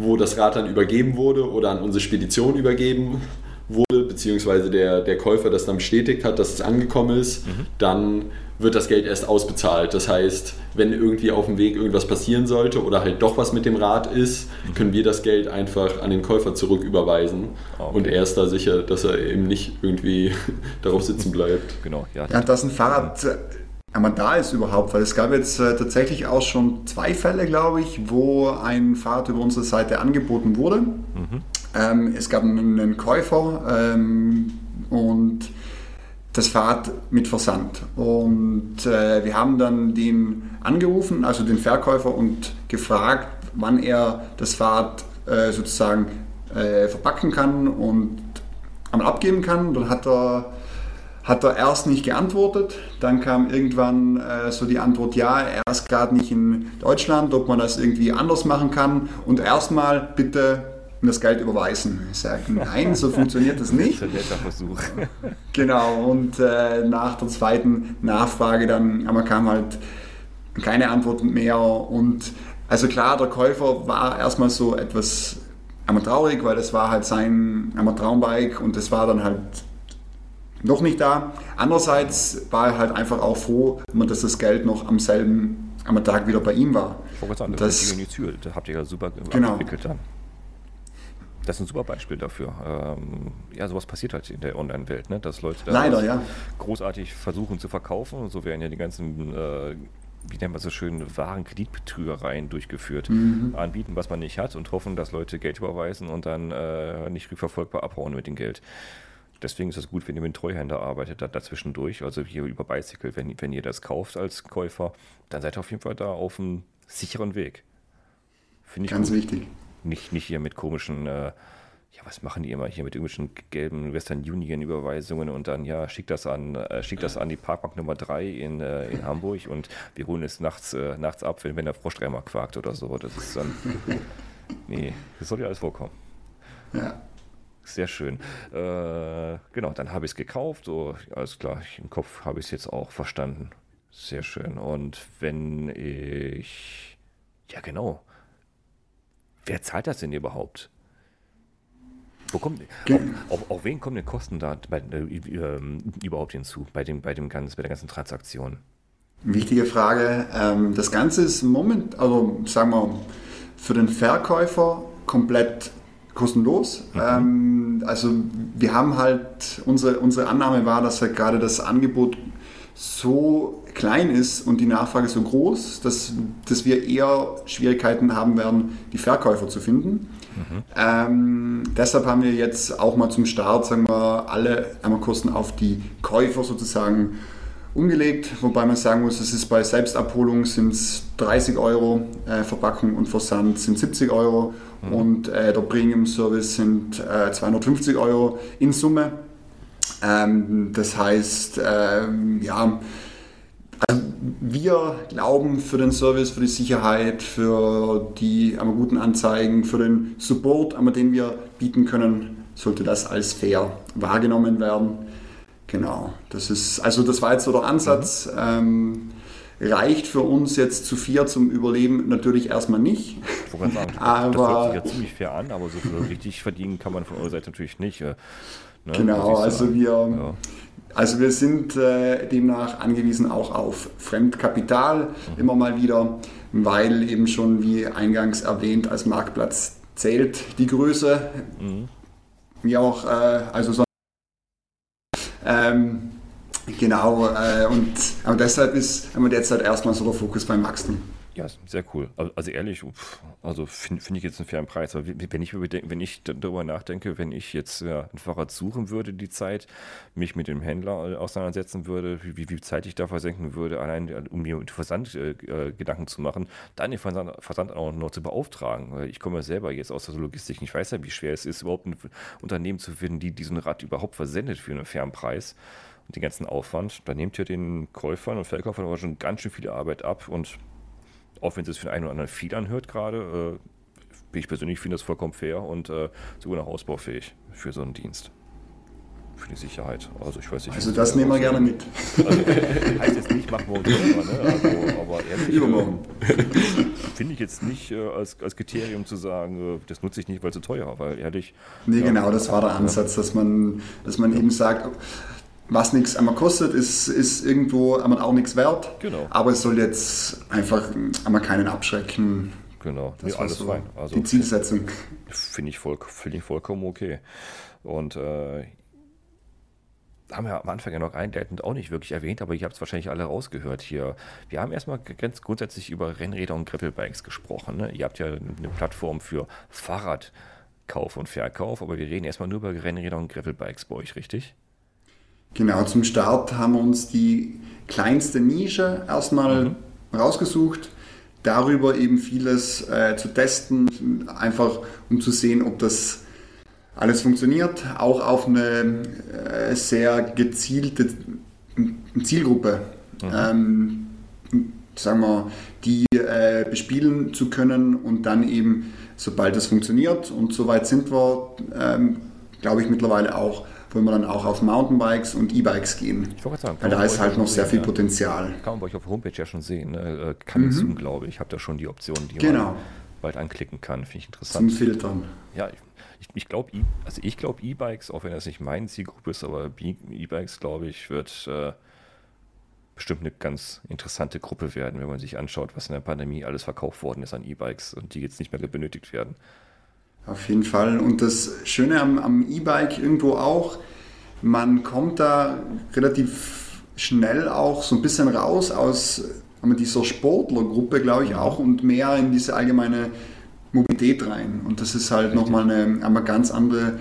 wo das Rad dann übergeben wurde oder an unsere Spedition übergeben wurde, beziehungsweise der, der Käufer das dann bestätigt hat, dass es angekommen ist, mhm. dann wird das Geld erst ausbezahlt. Das heißt, wenn irgendwie auf dem Weg irgendwas passieren sollte oder halt doch was mit dem Rad ist, mhm. können wir das Geld einfach an den Käufer zurücküberweisen okay. und er ist da sicher, dass er eben nicht irgendwie darauf sitzen bleibt. Genau, ja. ja dass ein Fahrrad einmal da ist überhaupt, weil es gab jetzt äh, tatsächlich auch schon zwei Fälle, glaube ich, wo ein Fahrrad über unsere Seite angeboten wurde. Mhm. Ähm, es gab einen, einen Käufer ähm, und das Fahrrad mit Versand. Und äh, wir haben dann den angerufen, also den Verkäufer, und gefragt, wann er das Fahrrad äh, sozusagen äh, verpacken kann und einmal abgeben kann. Dann hat er, hat er erst nicht geantwortet. Dann kam irgendwann äh, so die Antwort, ja, er ist gerade nicht in Deutschland, ob man das irgendwie anders machen kann. Und erstmal bitte das Geld überweisen. Ich sage, nein, so funktioniert das nicht. Das ist ein netter Versuch. Genau, und äh, nach der zweiten Nachfrage dann aber kam halt keine Antwort mehr. Und also klar, der Käufer war erstmal so etwas einmal traurig, weil das war halt sein einmal Traumbike und das war dann halt noch nicht da. Andererseits war er halt einfach auch froh, dass das Geld noch am selben am Tag wieder bei ihm war. Ich wollte sagen, das, das, das habt ihr ja super genau. entwickelt dann das ist ein super Beispiel dafür. Ähm, ja, sowas passiert halt in der Online-Welt, ne? dass Leute da Leider, ja. großartig versuchen zu verkaufen. Und so werden ja die ganzen, äh, wie nennt man so schön, Warenkreditbetrügereien durchgeführt. Mhm. Anbieten, was man nicht hat und hoffen, dass Leute Geld überweisen und dann äh, nicht rückverfolgbar abhauen mit dem Geld. Deswegen ist es gut, wenn ihr mit Treuhänder arbeitet, da, dazwischendurch. Also hier über Bicycle, wenn, wenn ihr das kauft als Käufer, dann seid ihr auf jeden Fall da auf einem sicheren Weg. Finde ich Ganz gut. wichtig. Nicht, nicht hier mit komischen, äh, ja, was machen die immer hier mit irgendwelchen gelben Western Union Überweisungen und dann, ja, schickt das an, äh, schickt das an die Parkbank Nummer 3 in, äh, in Hamburg und wir holen es nachts, äh, nachts ab, wenn, wenn der Froschdreimer quakt oder so. Das ist dann, nee, das soll ja alles vorkommen. Ja. Sehr schön. Äh, genau, dann habe ich es gekauft. So, alles klar, im Kopf habe ich es jetzt auch verstanden. Sehr schön. Und wenn ich, ja genau, wer zahlt das denn überhaupt? Wo kommt, auf, auf, auf, wen kommen denn Kosten da bei, äh, überhaupt hinzu bei, dem, bei, dem ganz, bei der ganzen Transaktion? Wichtige Frage. Ähm, das Ganze ist im Moment, also sagen wir, für den Verkäufer komplett kostenlos. Mhm. Ähm, also wir haben halt, unsere, unsere Annahme war, dass halt gerade das Angebot so klein ist und die Nachfrage so groß, dass, dass wir eher Schwierigkeiten haben werden, die Verkäufer zu finden. Mhm. Ähm, deshalb haben wir jetzt auch mal zum Start, sagen wir, alle einmal Kosten auf die Käufer sozusagen umgelegt, wobei man sagen muss, es ist bei Selbstabholung sind es 30 Euro, äh, Verpackung und Versand sind 70 Euro mhm. und äh, der Premium Service sind äh, 250 Euro in Summe. Ähm, das heißt, ähm, ja, also wir glauben für den Service, für die Sicherheit, für die aber guten Anzeigen, für den Support, aber den wir bieten können, sollte das als fair wahrgenommen werden. Genau, das ist, also das war jetzt so der Ansatz. Mhm. Ähm, reicht für uns jetzt zu vier zum Überleben natürlich erstmal nicht. Ich sagen, aber, das hört sich ja ziemlich fair an, aber so richtig verdienen kann man von eurer Seite natürlich nicht. Äh, Ne? Genau, also wir, ja. also wir sind äh, demnach angewiesen auch auf Fremdkapital mhm. immer mal wieder, weil eben schon wie eingangs erwähnt als Marktplatz zählt die Größe, mhm. wie auch, äh, also so ähm, genau, äh, und aber deshalb ist haben wir derzeit erstmal so der Fokus beim Wachstum. Ja, sehr cool. Also ehrlich, also finde find ich jetzt einen fairen Preis. Aber wenn ich, wenn ich darüber nachdenke, wenn ich jetzt ja, ein Fahrrad suchen würde, die Zeit, mich mit dem Händler äh, auseinandersetzen würde, wie, wie Zeit ich da versenken würde, allein äh, um mir Versandgedanken äh, zu machen, dann den Versand, Versand auch noch zu beauftragen. Weil ich komme ja selber jetzt aus der Logistik. Ich weiß ja, wie schwer es ist, überhaupt ein Unternehmen zu finden, die diesen Rad überhaupt versendet für einen fairen Preis den ganzen Aufwand. Da nehmt ihr den Käufern und Verkäufern aber schon ganz schön viel Arbeit ab und auch wenn es für den einen oder anderen viel anhört gerade, äh, ich persönlich finde das vollkommen fair und äh, sogar noch ausbaufähig für so einen Dienst. Für die Sicherheit. Also ich weiß nicht. Also das nehmen wir gerne mit. Also, heißt jetzt nicht, machen wir uns immer, ne? Also, aber ehrlich, Übermorgen. Äh, finde ich jetzt nicht äh, als, als Kriterium zu sagen, äh, das nutze ich nicht, weil es zu teuer war, weil ehrlich. Nee, ja, genau, das war der Ansatz, dass man, dass man eben sagt, was nichts einmal kostet, ist, ist irgendwo einmal auch nichts wert. Genau. Aber es soll jetzt einfach einmal keinen abschrecken. Genau, das nee, alles so fein. Also die Zielsetzung. Finde ich, voll, find ich vollkommen okay. Und äh, haben wir am Anfang ja noch einleitend auch nicht wirklich erwähnt, aber ihr habt es wahrscheinlich alle rausgehört hier. Wir haben erstmal ganz grundsätzlich über Rennräder und Gravelbikes gesprochen. Ne? Ihr habt ja eine Plattform für Fahrradkauf und Verkauf, aber wir reden erstmal nur über Rennräder und Gravelbikes bei euch, richtig? Genau, zum Start haben wir uns die kleinste Nische erstmal mhm. rausgesucht, darüber eben vieles äh, zu testen, einfach um zu sehen, ob das alles funktioniert, auch auf eine äh, sehr gezielte Zielgruppe, mhm. ähm, sagen wir, die äh, bespielen zu können und dann eben, sobald es funktioniert und soweit sind wir, ähm, glaube ich, mittlerweile auch wollen wir dann auch auf Mountainbikes und E-Bikes gehen. Ich wollte sagen, weil da ist halt noch sehr viel Potenzial. Kann man bei euch auf der Homepage ja schon sehen. Ne? Kann mhm. Zoom, glaube ich. Ich habe da schon die Option, die genau. man bald anklicken kann. Finde ich interessant. Zum Filtern. Ja, ich, ich, ich glaube, also ich glaube E-Bikes, auch wenn das nicht meine Zielgruppe ist, aber E-Bikes, glaube ich, wird äh, bestimmt eine ganz interessante Gruppe werden, wenn man sich anschaut, was in der Pandemie alles verkauft worden ist an E-Bikes und die jetzt nicht mehr benötigt werden. Auf jeden Fall. Und das Schöne am, am E-Bike irgendwo auch, man kommt da relativ schnell auch so ein bisschen raus aus dieser Sportlergruppe, glaube ich, auch und mehr in diese allgemeine Mobilität rein. Und das ist halt nochmal eine, eine ganz andere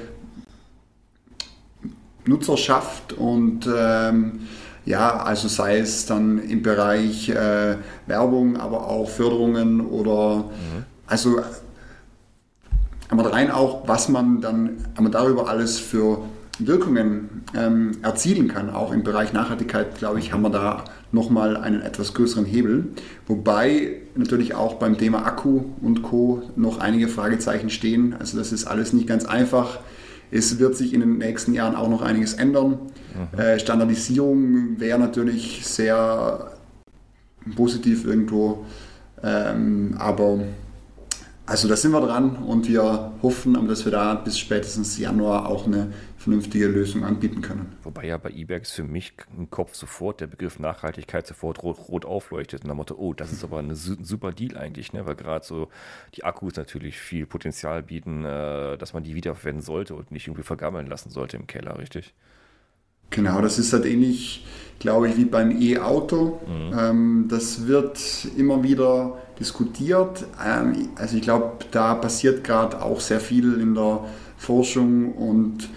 Nutzerschaft und ähm, ja, also sei es dann im Bereich äh, Werbung, aber auch Förderungen oder mhm. also aber rein auch, was man dann aber darüber alles für Wirkungen ähm, erzielen kann, auch im Bereich Nachhaltigkeit, glaube ich, haben wir da nochmal einen etwas größeren Hebel. Wobei natürlich auch beim Thema Akku und Co. noch einige Fragezeichen stehen. Also das ist alles nicht ganz einfach. Es wird sich in den nächsten Jahren auch noch einiges ändern. Mhm. Äh, Standardisierung wäre natürlich sehr positiv irgendwo. Ähm, aber also da sind wir dran und wir hoffen, dass wir da bis spätestens Januar auch eine vernünftige Lösung anbieten können. Wobei ja bei E-Bags für mich im Kopf sofort der Begriff Nachhaltigkeit sofort rot, rot aufleuchtet und der Motto, oh, das ist aber ein super Deal eigentlich, ne? weil gerade so die Akkus natürlich viel Potenzial bieten, äh, dass man die wiederverwenden sollte und nicht irgendwie vergammeln lassen sollte im Keller, richtig? Genau, das ist halt ähnlich, glaube ich, wie beim E-Auto. Mhm. Ähm, das wird immer wieder diskutiert. Ähm, also ich glaube, da passiert gerade auch sehr viel in der Forschung und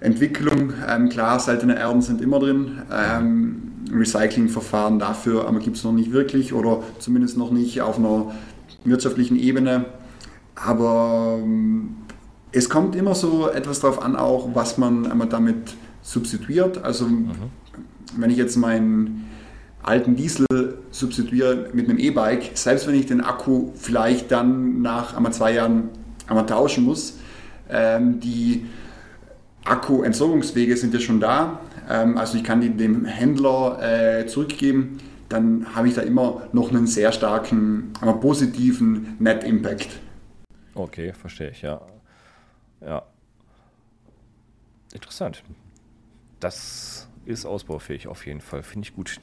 Entwicklung. Ähm, klar, seltene Erden sind immer drin. Ähm, Recyclingverfahren dafür aber gibt es noch nicht wirklich oder zumindest noch nicht auf einer wirtschaftlichen Ebene. Aber ähm, es kommt immer so etwas darauf an, auch was man einmal damit substituiert. Also mhm. wenn ich jetzt meinen alten Diesel substituiere mit einem E-Bike, selbst wenn ich den Akku vielleicht dann nach einmal zwei Jahren einmal tauschen muss, ähm, die Akku-Entsorgungswege sind ja schon da. Ähm, also ich kann die dem Händler äh, zurückgeben. Dann habe ich da immer noch einen sehr starken, aber positiven Net-Impact. Okay, verstehe ich, ja. Ja, interessant. Das ist ausbaufähig auf jeden Fall. Finde ich gut.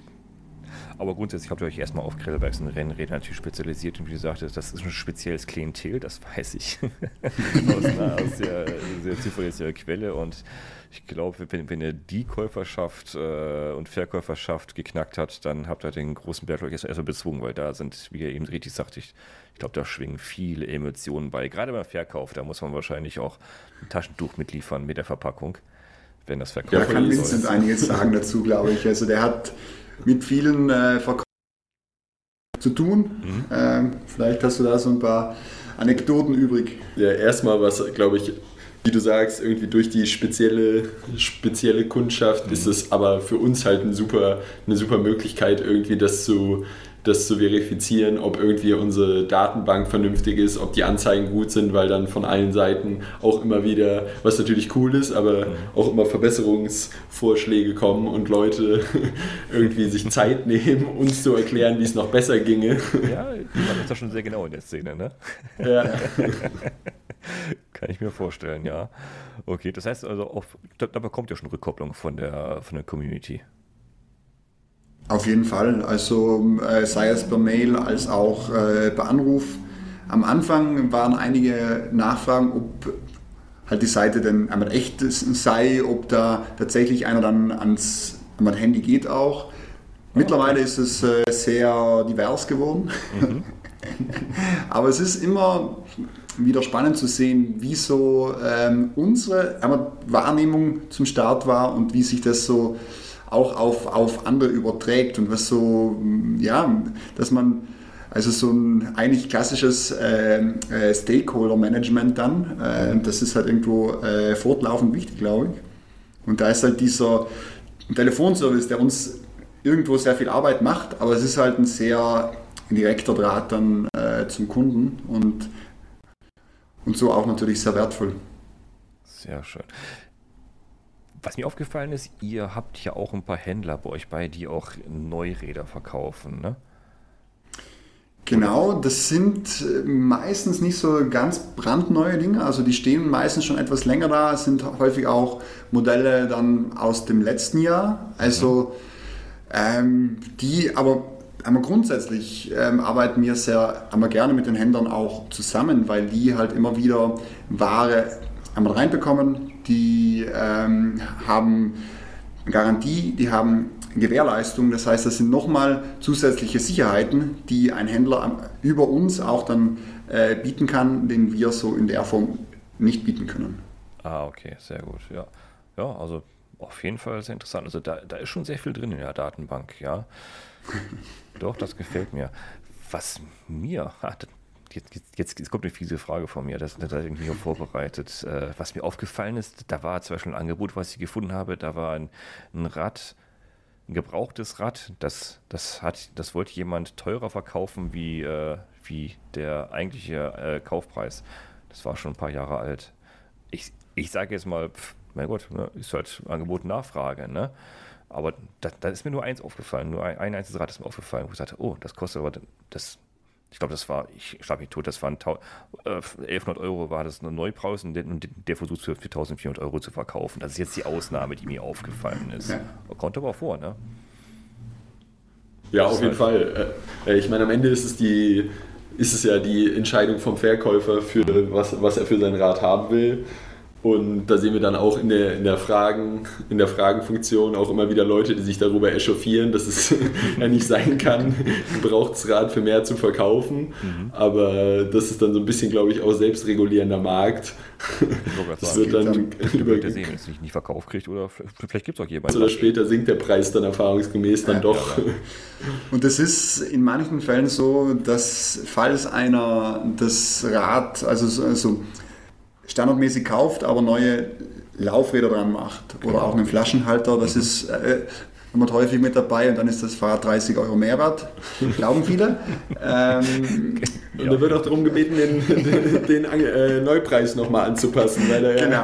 Aber grundsätzlich habt ihr euch erstmal auf Grillwerks und Rennräder natürlich spezialisiert und wie gesagt, das ist ein spezielles Klientel, das weiß ich. aus einer sehr, sehr zuverlässiger Quelle und ich glaube, wenn, wenn ihr die Käuferschaft äh, und Verkäuferschaft geknackt hat, dann habt ihr den großen Berg euch erstmal bezwungen, weil da sind, wie ihr eben richtig sagte, ich, ich glaube, da schwingen viele Emotionen bei. Gerade beim Verkauf, da muss man wahrscheinlich auch ein Taschentuch mitliefern mit der Verpackung, wenn das verkauft wird. Ja, da kann Vincent einiges sagen dazu, glaube ich. Also der hat mit vielen äh, Verkäufern zu tun. Mhm. Ähm, vielleicht hast du da so ein paar Anekdoten übrig. Ja, erstmal was, glaube ich, wie du sagst, irgendwie durch die spezielle, spezielle Kundschaft mhm. ist es aber für uns halt ein super, eine super Möglichkeit, irgendwie das zu das zu verifizieren, ob irgendwie unsere Datenbank vernünftig ist, ob die Anzeigen gut sind, weil dann von allen Seiten auch immer wieder, was natürlich cool ist, aber auch immer Verbesserungsvorschläge kommen und Leute irgendwie sich Zeit nehmen, uns zu erklären, wie es noch besser ginge. Ja, man ist da schon sehr genau in der Szene, ne? Ja. Kann ich mir vorstellen, ja. Okay, das heißt also, auch, da, da bekommt ihr schon Rückkopplung von der, von der Community. Auf jeden Fall, also äh, sei es per Mail als auch äh, per Anruf. Am Anfang waren einige Nachfragen, ob halt die Seite denn einmal echt sei, ob da tatsächlich einer dann ans, an Handy geht auch. Mittlerweile ist es äh, sehr divers geworden. Mhm. Aber es ist immer wieder spannend zu sehen, wie so ähm, unsere Wahrnehmung zum Start war und wie sich das so auch auf, auf andere überträgt und was so, ja, dass man also so ein eigentlich klassisches äh, äh, Stakeholder-Management dann, äh, das ist halt irgendwo äh, fortlaufend wichtig, glaube ich. Und da ist halt dieser Telefonservice, der uns irgendwo sehr viel Arbeit macht, aber es ist halt ein sehr direkter Draht dann äh, zum Kunden und, und so auch natürlich sehr wertvoll. Sehr schön. Was mir aufgefallen ist, ihr habt ja auch ein paar Händler bei euch bei, die auch Neuräder verkaufen, ne? Genau, das sind äh, meistens nicht so ganz brandneue Dinge, also die stehen meistens schon etwas länger da, es sind häufig auch Modelle dann aus dem letzten Jahr, also ähm, die aber aber grundsätzlich ähm, arbeiten wir sehr einmal gerne mit den Händlern auch zusammen, weil die halt immer wieder Ware einmal reinbekommen, die ähm, haben Garantie, die haben Gewährleistung. Das heißt, das sind nochmal zusätzliche Sicherheiten, die ein Händler über uns auch dann äh, bieten kann, den wir so in der Form nicht bieten können. Ah, okay, sehr gut. Ja, ja also auf jeden Fall sehr interessant. Also da, da ist schon sehr viel drin in der Datenbank, ja. Doch, das gefällt mir. Was mir, jetzt, jetzt, jetzt kommt eine fiese Frage von mir, das, das habe ich vorbereitet. Äh, was mir aufgefallen ist, da war zum Beispiel ein Angebot, was ich gefunden habe, da war ein, ein Rad, ein gebrauchtes Rad, das, das, hat, das wollte jemand teurer verkaufen wie, äh, wie der eigentliche äh, Kaufpreis. Das war schon ein paar Jahre alt. Ich, ich sage jetzt mal, pff, mein Gott, ne, ist halt Angebot Nachfrage, ne? Aber da, da, ist mir nur eins aufgefallen, nur ein, ein einziges Rad ist mir aufgefallen, wo ich sagte, oh, das kostet aber, das, ich glaube, das war, ich schlage mich tot, das waren äh, 1100 Euro war das ein Neupreis und der, der versucht für 4400 Euro zu verkaufen. Das ist jetzt die Ausnahme, die mir aufgefallen ist. Ja. Kommt aber vor, ne? Ja, auf jeden halt Fall. Äh, ich meine, am Ende ist es die, ist es ja die Entscheidung vom Verkäufer für was, was er für sein Rad haben will. Und da sehen wir dann auch in der, in der, Fragen, in der Fragenfunktion auch immer wieder Leute, die sich darüber echauffieren, dass es ja nicht sein kann, Gebrauchsrad für mehr zu verkaufen. Mhm. Aber das ist dann so ein bisschen, glaube ich, auch selbstregulierender Markt. Das wird dann, dann über sehen, wenn es nicht, nicht verkauft kriegt oder vielleicht gibt es auch jemanden. Oder später sinkt der Preis dann erfahrungsgemäß dann ja, doch. Ja, Und es ist in manchen Fällen so, dass falls einer das Rad, also so, also standardmäßig kauft, aber neue Laufräder dran macht oder genau. auch einen Flaschenhalter. Das mhm. ist äh, immer häufig mit dabei und dann ist das Fahrrad 30 Euro mehr wert, glauben viele. ähm, und da wird auch darum gebeten, den, den, den äh, Neupreis nochmal anzupassen. Weil genau.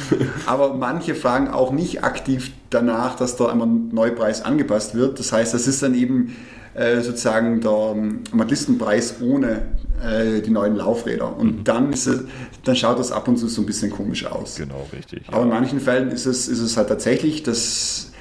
Aber manche fragen auch nicht aktiv danach, dass da einmal ein Neupreis angepasst wird. Das heißt, das ist dann eben äh, sozusagen der ähm, Listenpreis ohne äh, die neuen Laufräder. Und mhm. dann, ist es, dann schaut das ab und zu so ein bisschen komisch aus. Genau, richtig. Aber in manchen Fällen ist es, ist es halt tatsächlich, das,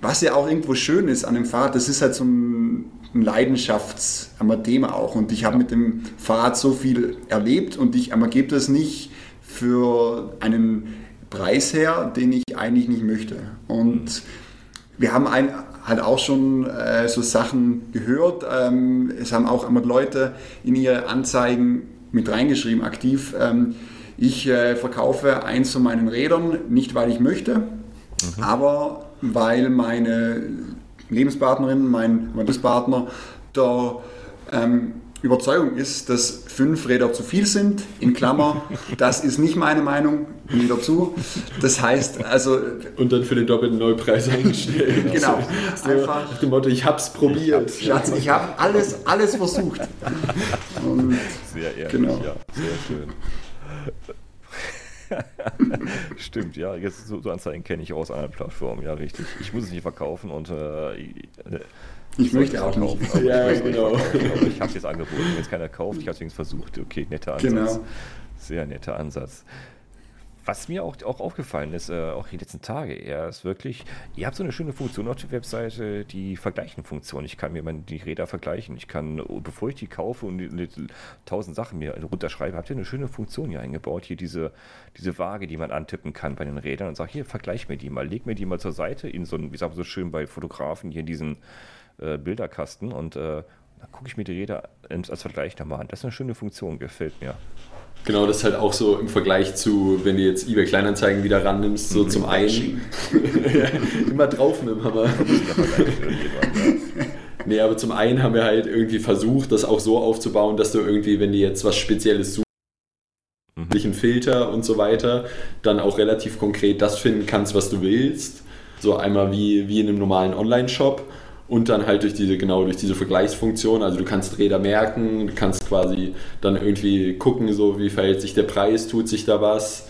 was ja auch irgendwo schön ist an dem Fahrrad, das ist halt so ein, ein Leidenschaftsthema auch. Und ich habe ja. mit dem Fahrrad so viel erlebt und ich gebe das nicht für einen Preis her, den ich eigentlich nicht möchte. Und mhm. wir haben ein, halt auch schon äh, so Sachen gehört. Ähm, es haben auch immer Leute in ihre Anzeigen mit reingeschrieben, aktiv. Ähm, ich äh, verkaufe eins von meinen Rädern, nicht weil ich möchte, mhm. aber weil meine Lebenspartnerin, mein Lebenspartner der ähm, Überzeugung ist, dass fünf Räder zu viel sind, in Klammer, das ist nicht meine Meinung, nie dazu. Das heißt also... Und dann für den doppelten Neupreis eingestellt. genau. So, einfach nach dem Motto, ich hab's probiert. Schatz, ich habe alles, alles versucht. Und, sehr ehrlich, genau. ja, sehr schön. Stimmt, ja, jetzt so, so Anzeigen kenne ich aus anderen Plattformen, ja, richtig. Ich muss es nicht verkaufen und äh, ich möchte auch nicht. Ja, ich genau. ich habe es jetzt angeboten. Wenn es keiner kauft, ich habe es übrigens versucht. Okay, netter Ansatz. Genau. Sehr netter Ansatz. Was mir auch, auch aufgefallen ist, äh, auch die letzten Tage eher, ist wirklich, ihr habt so eine schöne Funktion auf der Webseite, die Vergleichen-Funktion. Ich kann mir meine, die Räder vergleichen. Ich kann, bevor ich die kaufe und tausend Sachen mir runterschreibe, habt ihr eine schöne Funktion hier eingebaut. Hier diese, diese Waage, die man antippen kann bei den Rädern und sagt, hier, vergleich mir die mal, leg mir die mal zur Seite in so ein, wie sagt man so schön bei Fotografen, hier in diesen äh, Bilderkasten und äh, dann gucke ich mir die Räder als Vergleich nochmal an. Das ist eine schöne Funktion, gefällt mir. Genau, das ist halt auch so im Vergleich zu, wenn du jetzt eBay Kleinanzeigen wieder rannimmst, so zum einen immer drauf mit dem Hammer. nee, aber zum einen haben wir halt irgendwie versucht, das auch so aufzubauen, dass du irgendwie, wenn du jetzt was Spezielles suchst, mhm. einen Filter und so weiter, dann auch relativ konkret das finden kannst, was du willst. So einmal wie, wie in einem normalen Online-Shop und dann halt durch diese, genau, durch diese Vergleichsfunktion. Also du kannst Räder merken, du kannst quasi dann irgendwie gucken, so wie verhält sich der Preis, tut sich da was.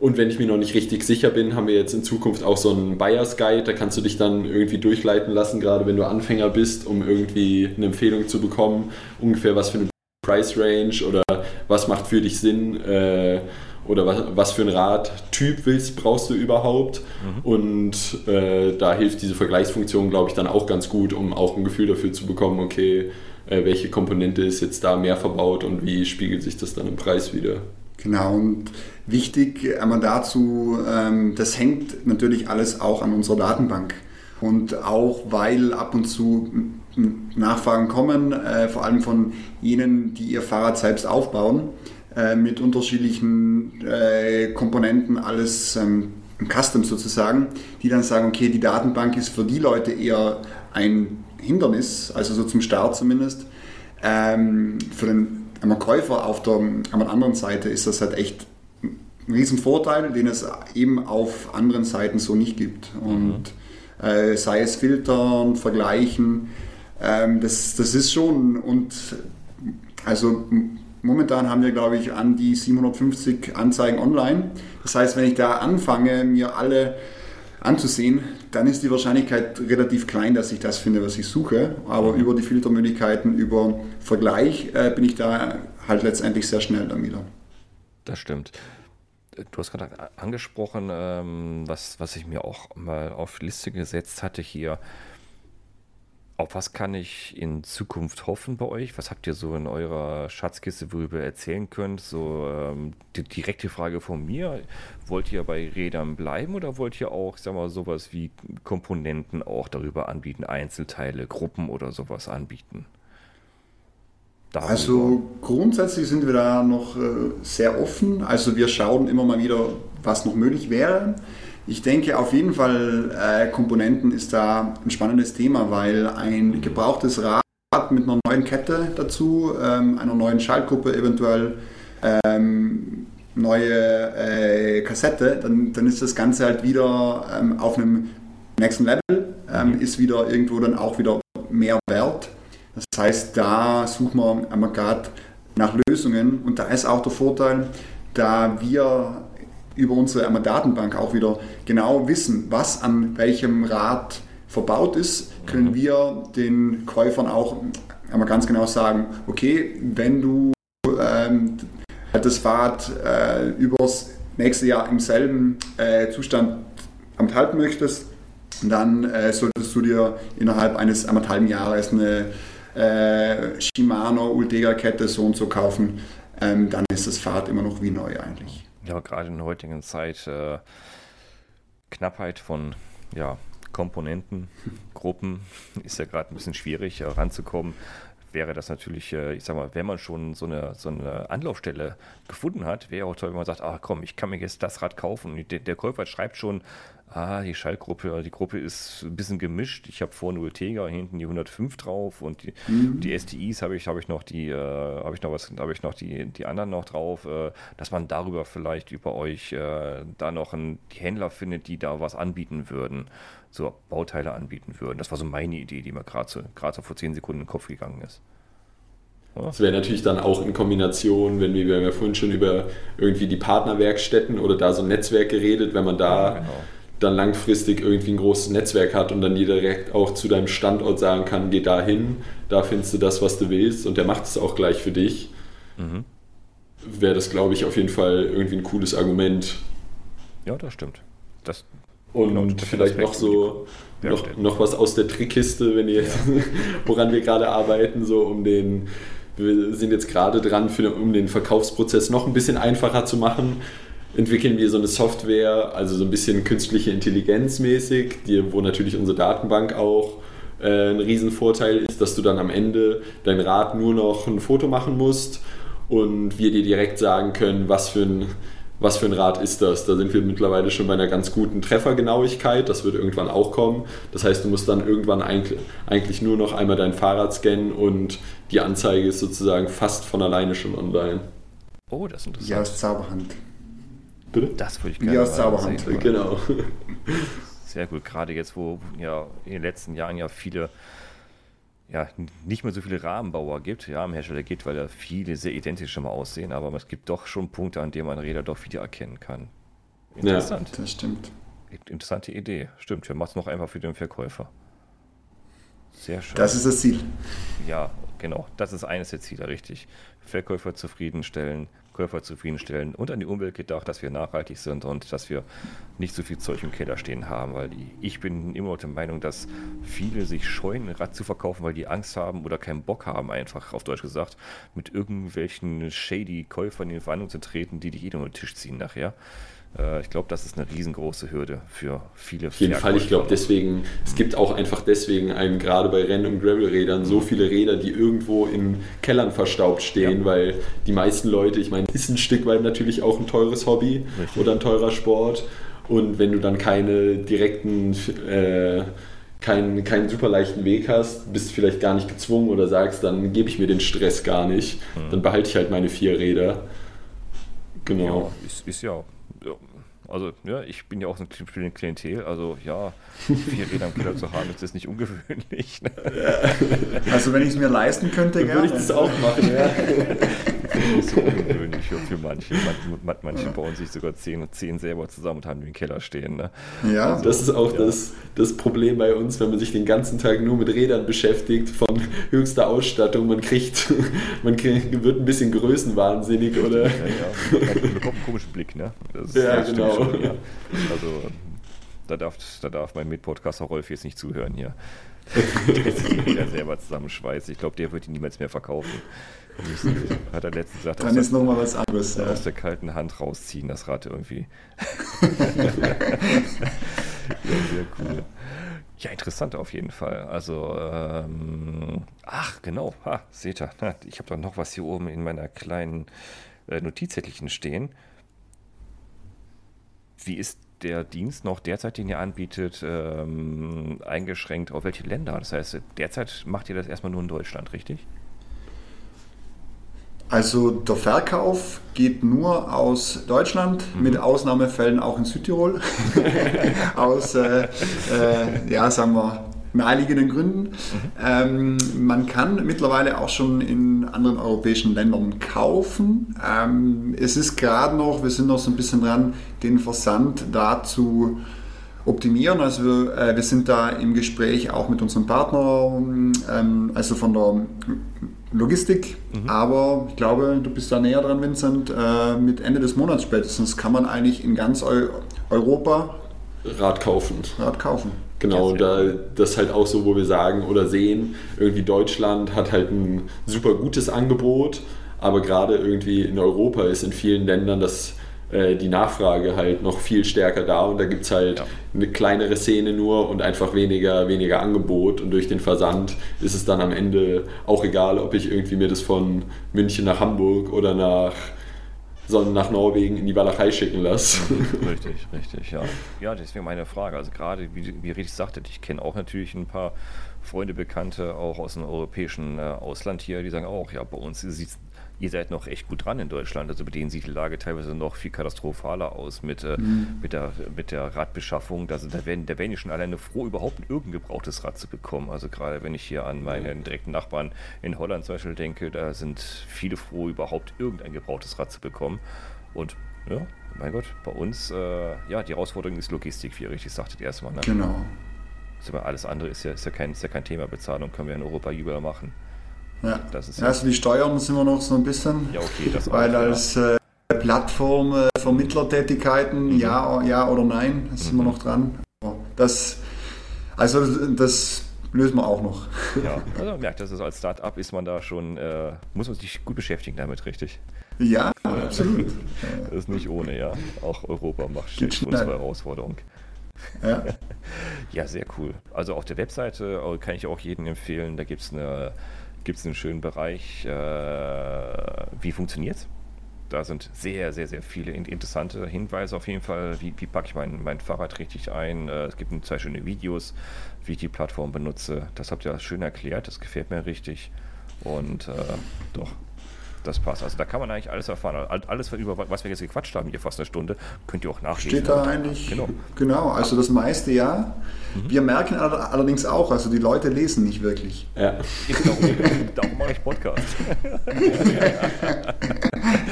Und wenn ich mir noch nicht richtig sicher bin, haben wir jetzt in Zukunft auch so einen Buyers Guide. Da kannst du dich dann irgendwie durchleiten lassen, gerade wenn du Anfänger bist, um irgendwie eine Empfehlung zu bekommen, ungefähr was für eine Price Range oder was macht für dich Sinn. Äh, oder was, was für ein Radtyp willst, brauchst du überhaupt. Mhm. Und äh, da hilft diese Vergleichsfunktion, glaube ich, dann auch ganz gut, um auch ein Gefühl dafür zu bekommen, okay, äh, welche Komponente ist jetzt da mehr verbaut und wie spiegelt sich das dann im Preis wieder. Genau, und wichtig einmal dazu, ähm, das hängt natürlich alles auch an unserer Datenbank. Und auch weil ab und zu Nachfragen kommen, äh, vor allem von jenen, die ihr Fahrrad selbst aufbauen, äh, mit unterschiedlichen äh, Komponenten, alles ähm, Custom sozusagen, die dann sagen, okay, die Datenbank ist für die Leute eher ein Hindernis, also so zum Start zumindest. Ähm, für den Käufer auf der, auf der anderen Seite ist das halt echt ein Riesenvorteil, den es eben auf anderen Seiten so nicht gibt. Und mhm. äh, sei es filtern, vergleichen, ähm, das, das ist schon und also Momentan haben wir, glaube ich, an die 750 Anzeigen online. Das heißt, wenn ich da anfange, mir alle anzusehen, dann ist die Wahrscheinlichkeit relativ klein, dass ich das finde, was ich suche. Aber über die Filtermöglichkeiten, über Vergleich äh, bin ich da halt letztendlich sehr schnell dann wieder. Das stimmt. Du hast gerade angesprochen, ähm, was, was ich mir auch mal auf Liste gesetzt hatte hier auf was kann ich in Zukunft hoffen bei euch? Was habt ihr so in eurer Schatzkiste, worüber ihr erzählen könnt? So ähm, die direkte Frage von mir: Wollt ihr bei Rädern bleiben oder wollt ihr auch, sag mal, sowas wie Komponenten auch darüber anbieten, Einzelteile, Gruppen oder sowas anbieten? Darüber. Also grundsätzlich sind wir da noch äh, sehr offen. Also wir schauen immer mal wieder, was noch möglich wäre. Ich denke auf jeden Fall, äh, Komponenten ist da ein spannendes Thema, weil ein gebrauchtes Rad mit einer neuen Kette dazu, ähm, einer neuen Schaltgruppe eventuell, ähm, neue äh, Kassette, dann, dann ist das Ganze halt wieder ähm, auf einem nächsten Level, ähm, ist wieder irgendwo dann auch wieder mehr wert. Das heißt, da suchen wir einmal gerade nach Lösungen und da ist auch der Vorteil, da wir über unsere Datenbank auch wieder genau wissen, was an welchem Rad verbaut ist, können mhm. wir den Käufern auch einmal ganz genau sagen, okay, wenn du ähm, das Fahrrad äh, übers nächste Jahr im selben äh, Zustand am halten möchtest, dann äh, solltest du dir innerhalb eines halben Jahres eine äh, Shimano Ultegra Kette so und so kaufen. Ähm, dann ist das Fahrrad immer noch wie neu eigentlich. Ja, gerade in der heutigen Zeit äh, Knappheit von ja, Komponenten, Gruppen ist ja gerade ein bisschen schwierig ranzukommen wäre das natürlich, äh, ich sag mal, wenn man schon so eine, so eine Anlaufstelle gefunden hat, wäre auch toll, wenn man sagt, ach komm, ich kann mir jetzt das Rad kaufen. Und der, der Käufer schreibt schon, ah, die Schaltgruppe, die Gruppe ist ein bisschen gemischt. Ich habe vorne Ultega, hinten die 105 drauf und die, mhm. die STIs habe ich, habe ich noch die, äh, habe ich noch was, habe ich noch die, die anderen noch drauf, äh, dass man darüber vielleicht über euch äh, da noch einen Händler findet, die da was anbieten würden, so Bauteile anbieten würden. Das war so meine Idee, die mir gerade so, so vor zehn Sekunden in den Kopf gegangen ist. Das wäre natürlich dann auch in Kombination, wenn wir, wir haben ja vorhin schon über irgendwie die Partnerwerkstätten oder da so ein Netzwerk geredet, wenn man da ja, genau dann langfristig irgendwie ein großes Netzwerk hat und dann dir direkt auch zu deinem Standort sagen kann, geh da hin, da findest du das, was du willst und der macht es auch gleich für dich, mhm. wäre das, glaube ich, auf jeden Fall irgendwie ein cooles Argument. Ja, das stimmt. Das, und genau, vielleicht noch so noch, noch was aus der Trickkiste, wenn ihr ja. woran wir gerade arbeiten, so um den wir sind jetzt gerade dran, für, um den Verkaufsprozess noch ein bisschen einfacher zu machen entwickeln wir so eine Software, also so ein bisschen künstliche Intelligenz mäßig, die, wo natürlich unsere Datenbank auch äh, ein Riesenvorteil ist, dass du dann am Ende dein Rad nur noch ein Foto machen musst und wir dir direkt sagen können, was für ein was für ein Rad ist das? Da sind wir mittlerweile schon bei einer ganz guten Treffergenauigkeit. Das wird irgendwann auch kommen. Das heißt, du musst dann irgendwann eigentlich nur noch einmal dein Fahrrad scannen und die Anzeige ist sozusagen fast von alleine schon online. Oh, das ist interessant. Ja, aus Zauberhand. Bitte? Das würde ich gerne Wie aus Zauberhand. Sehen, genau. Sehr gut, gerade jetzt, wo ja in den letzten Jahren ja viele ja, nicht mehr so viele Rahmenbauer gibt, ja, im Hersteller geht, weil ja viele sehr identisch schon mal aussehen, aber es gibt doch schon Punkte, an denen man Räder doch wieder erkennen kann. Interessant. Ja, das stimmt. Interessante Idee. Stimmt, wir machen es noch einfach für den Verkäufer. Sehr schön. Das ist das Ziel. Ja, genau. Das ist eines der Ziele, richtig. Verkäufer zufriedenstellen, Käufer zufriedenstellen und an die Umwelt gedacht, dass wir nachhaltig sind und dass wir nicht so viel Zeug im Keller stehen haben, weil die, ich bin immer der Meinung, dass viele sich scheuen, Rad zu verkaufen, weil die Angst haben oder keinen Bock haben, einfach auf Deutsch gesagt, mit irgendwelchen shady Käufern in Verhandlungen zu treten, die dich eh unter den Tisch ziehen nachher. Äh, ich glaube, das ist eine riesengroße Hürde für viele. Auf jeden Fall, ich glaube deswegen, es gibt auch einfach deswegen einem, gerade bei Renn- und Gravel-Rädern so viele Räder, die irgendwo in Kellern verstaubt stehen, ja. weil die meisten Leute, ich meine, ist ein Stück weit natürlich auch ein teures Hobby Richtig. oder ein teurer Sport. Und wenn du dann keine direkten äh, keinen, keinen super leichten Weg hast, bist vielleicht gar nicht gezwungen oder sagst, dann gebe ich mir den Stress gar nicht, mhm. dann behalte ich halt meine vier Räder. Genau. Ja, ist, ist ja also, ja, ich bin ja auch so ein Klientel. Also, ja, vier Räder im Keller zu haben, ist das nicht ungewöhnlich. Ne? Also, wenn ich es mir leisten könnte, würde ich das auch machen, ja. Das ist nicht so ungewöhnlich für, für manche. Man, manche ja. bauen sich sogar zehn, zehn selber zusammen und haben im Keller stehen. Ne? Ja, also, das ist auch ja. das, das Problem bei uns, wenn man sich den ganzen Tag nur mit Rädern beschäftigt, von höchster Ausstattung. Man kriegt, man kriegt, wird ein bisschen größenwahnsinnig, oder? Ja, ja. Man bekommt einen komischen Blick, ne? Das ja, genau. Schon, ja. Also, da darf, da darf mein Mitpodcaster Rolf jetzt nicht zuhören hier. der sich wieder selber zusammenschweißt. Ich glaube, der wird ihn niemals mehr verkaufen. Hat er letztens gesagt. Dann ist nochmal was anderes. Ja. Aus der kalten Hand rausziehen, das Rad irgendwie. ja, sehr cool. Ja, interessant auf jeden Fall. Also, ähm, ach, genau, ha, seht ihr, ich habe doch noch was hier oben in meiner kleinen äh, Notizzettelchen stehen. Wie ist der Dienst noch derzeit, den ihr anbietet, ähm, eingeschränkt auf welche Länder? Das heißt, derzeit macht ihr das erstmal nur in Deutschland, richtig? Also der Verkauf geht nur aus Deutschland, mhm. mit Ausnahmefällen auch in Südtirol, aus, äh, äh, ja, sagen wir, naheliegenden Gründen. Mhm. Ähm, man kann mittlerweile auch schon in anderen europäischen Ländern kaufen. Ähm, es ist gerade noch, wir sind noch so ein bisschen dran, den Versand dazu optimieren. Also wir, äh, wir sind da im Gespräch auch mit unserem Partner, ähm, also von der Logistik. Mhm. Aber ich glaube, du bist da näher dran, Vincent. Äh, mit Ende des Monats spätestens kann man eigentlich in ganz Eu Europa Rad kaufen. Rad kaufen. Genau, da, das ist halt auch so, wo wir sagen oder sehen, irgendwie Deutschland hat halt ein super gutes Angebot, aber gerade irgendwie in Europa ist in vielen Ländern das äh, die Nachfrage halt noch viel stärker da und da gibt es halt ja. eine kleinere Szene nur und einfach weniger, weniger Angebot und durch den Versand ist es dann am Ende auch egal, ob ich irgendwie mir das von München nach Hamburg oder nach sondern nach Norwegen in die Walachei schicken lasse. Richtig, richtig, ja. Ja, deswegen meine Frage. Also gerade, wie, wie richtig sagte, ich kenne auch natürlich ein paar Freunde, Bekannte auch aus dem europäischen äh, Ausland hier, die sagen auch, ja, bei uns sieht es ihr seid noch echt gut dran in Deutschland. Also bei denen sieht die Lage teilweise noch viel katastrophaler aus mit, äh, mhm. mit, der, mit der Radbeschaffung. Also da werden, da werden die schon alleine froh, überhaupt irgendein gebrauchtes Rad zu bekommen. Also gerade wenn ich hier an meinen direkten Nachbarn in Holland zum Beispiel denke, da sind viele froh, überhaupt irgendein gebrauchtes Rad zu bekommen. Und ja, mein Gott, bei uns, äh, ja, die Herausforderung ist Logistik, wie ihr richtig sagtet erstmal. Ne? Genau. Also alles andere ist ja, ist, ja kein, ist ja kein Thema. Bezahlung können wir in Europa überall machen. Ja, das ist ja, also die Steuern sind wir noch so ein bisschen. Ja, okay, das Weil auch, als äh, Plattform äh, Vermittlertätigkeiten, mhm. ja, ja oder nein, mhm. sind wir mhm. noch dran. Das, also das lösen wir auch noch. Ja, also man merkt, dass es als Start-up ist man da schon, äh, muss man sich gut beschäftigen damit, richtig? Ja, absolut. Das ist nicht ohne, ja. Auch Europa macht stellt unsere Herausforderung. Ja. ja, sehr cool. Also auf der Webseite äh, kann ich auch jedem empfehlen, da gibt es eine gibt es einen schönen Bereich, äh, wie funktioniert es? Da sind sehr, sehr, sehr viele interessante Hinweise auf jeden Fall. Wie, wie packe ich mein, mein Fahrrad richtig ein? Äh, es gibt zwei schöne Videos, wie ich die Plattform benutze. Das habt ihr schön erklärt, das gefällt mir richtig. Und äh, doch, das passt. Also da kann man eigentlich alles erfahren. Alles, über was wir jetzt gequatscht haben, hier fast eine Stunde, könnt ihr auch nachlesen. Steht da eigentlich, genau. genau, also das meiste ja. Mhm. Wir merken allerdings auch, also die Leute lesen nicht wirklich. Ja. Darum, darum mache ich Podcast.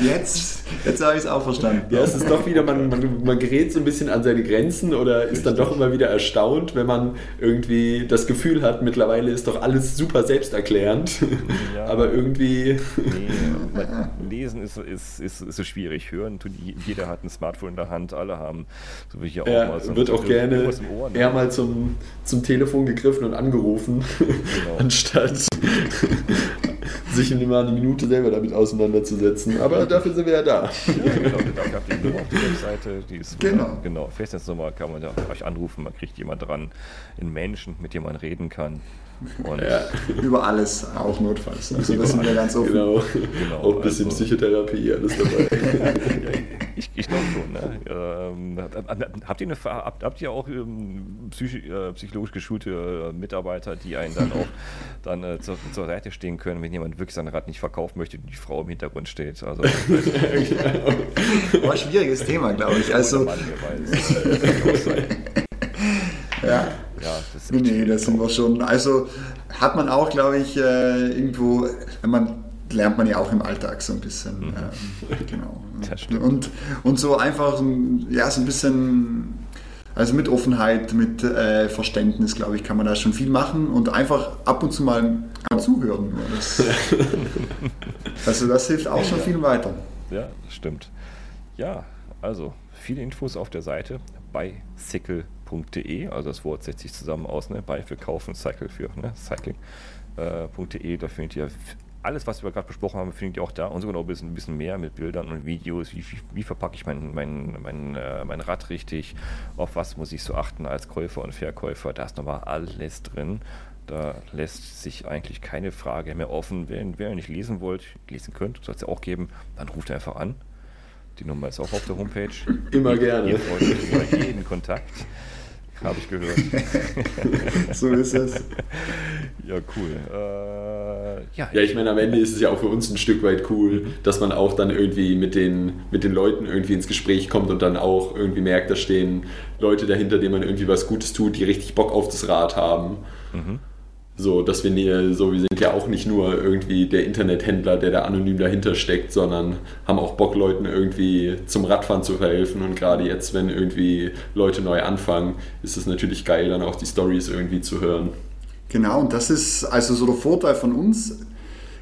jetzt, jetzt habe ich es auch verstanden. Ja, es ist doch wieder, man, man, man gerät so ein bisschen an seine Grenzen oder ist dann doch immer wieder erstaunt, wenn man irgendwie das Gefühl hat, mittlerweile ist doch alles super selbsterklärend. Ja. Aber irgendwie... Nee lesen ist, ist, ist, ist so schwierig. Hören, jeder hat ein Smartphone in der Hand, alle haben, so wie ich auch ja, mal so wird auch gerne Ohr, ne? eher mal zum, zum Telefon gegriffen und angerufen, genau. anstatt sich immer eine Minute selber damit auseinanderzusetzen. Aber dafür sind wir ja da. Ja, genau, dafür habt ihr Nummer auf der Webseite. Die ist, genau. genau, Festnetznummer kann man da euch anrufen, man kriegt jemand dran, einen Menschen, mit dem man reden kann. Und ja. Über alles, auch notfalls. Also das sind wir ganz offen. Genau. genau. Auch ein bisschen also, Psychotherapie, alles dabei. ich ich glaube schon. Ne? Ähm, habt, ihr eine, habt, habt ihr auch ähm, psych, äh, psychologisch geschulte äh, Mitarbeiter, die einen dann auch dann äh, zur, zur, Seite stehen können, wenn jemand wirklich sein Rad nicht verkaufen möchte und die Frau im Hintergrund steht? Also, War ein schwieriges Thema, glaube ich. Also, Mann, ja. Ja, das nee, nee, das sind wir schon. Also hat man auch, glaube ich, äh, irgendwo, man lernt man ja auch im Alltag so ein bisschen. Mhm. Ähm, genau. Und, und so einfach, ja, so ein bisschen, also mit Offenheit, mit äh, Verständnis, glaube ich, kann man da schon viel machen und einfach ab und zu mal zuhören. Das, also das hilft auch schon viel weiter. Ja, das stimmt. Ja, also viele Infos auf der Seite bei Sickle cycle.de, also das Wort setzt sich zusammen aus, ne, bei für kaufen, Cycle für ne, cycling.de, äh, da findet ihr alles, was wir gerade besprochen haben, findet ihr auch da und sogar noch ein bisschen, ein bisschen mehr mit Bildern und Videos. Wie, wie, wie verpacke ich mein, mein, mein, äh, mein Rad richtig? Auf was muss ich so achten als Käufer und Verkäufer? Da ist nochmal alles drin. Da lässt sich eigentlich keine Frage mehr offen. Wenn, wenn ihr nicht lesen wollt, lesen könnt, soll es ja auch geben, dann ruft einfach an. Die Nummer ist auch auf der Homepage. Immer gerne. Ihr freut euch über jeden Kontakt. Habe ich gehört. so ist es. Ja, cool. Äh, ja, ja, ich meine, am Ende ist es ja auch für uns ein Stück weit cool, dass man auch dann irgendwie mit den, mit den Leuten irgendwie ins Gespräch kommt und dann auch irgendwie merkt, da stehen Leute dahinter, denen man irgendwie was Gutes tut, die richtig Bock auf das Rad haben. Mhm. So, dass wir nie, so, wir sind ja auch nicht nur irgendwie der Internethändler, der da anonym dahinter steckt, sondern haben auch Bock, Leuten irgendwie zum Radfahren zu verhelfen. Und gerade jetzt, wenn irgendwie Leute neu anfangen, ist es natürlich geil, dann auch die Stories irgendwie zu hören. Genau, und das ist also so der Vorteil von uns,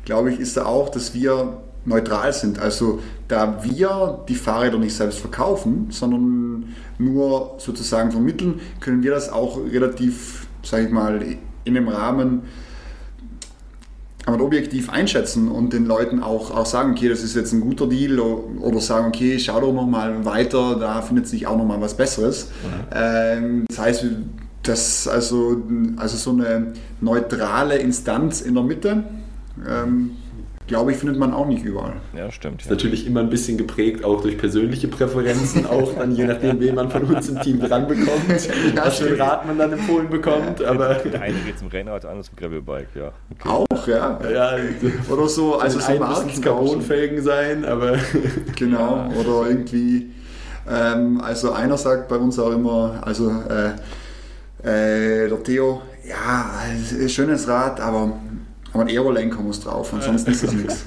glaube ich, ist da auch, dass wir neutral sind. Also da wir die Fahrräder nicht selbst verkaufen, sondern nur sozusagen vermitteln, können wir das auch relativ, sage ich mal, in einem Rahmen aber objektiv einschätzen und den Leuten auch, auch sagen, okay, das ist jetzt ein guter Deal oder sagen, okay, schau doch nochmal weiter, da findet sich auch nochmal was Besseres. Mhm. Das heißt, das also, also so eine neutrale Instanz in der Mitte, ähm, glaube ich, findet man auch nicht überall. Ja, stimmt. Ist ja. natürlich immer ein bisschen geprägt auch durch persönliche Präferenzen, auch dann je nachdem, wen man von uns im Team dran bekommt, ja, was für ein Rad man dann empfohlen bekommt. Ja. Aber der eine geht zum Rennrad, der andere zum Gravelbike, ja. Okay. Auch, ja. ja. Oder so, also so müssen Carbonfelgen sein, aber. Genau, oder irgendwie. Ähm, also einer sagt bei uns auch immer, also äh, äh, der Theo, ja, schönes Rad, aber aber ein Aerolenker muss drauf, ansonsten ist das nichts.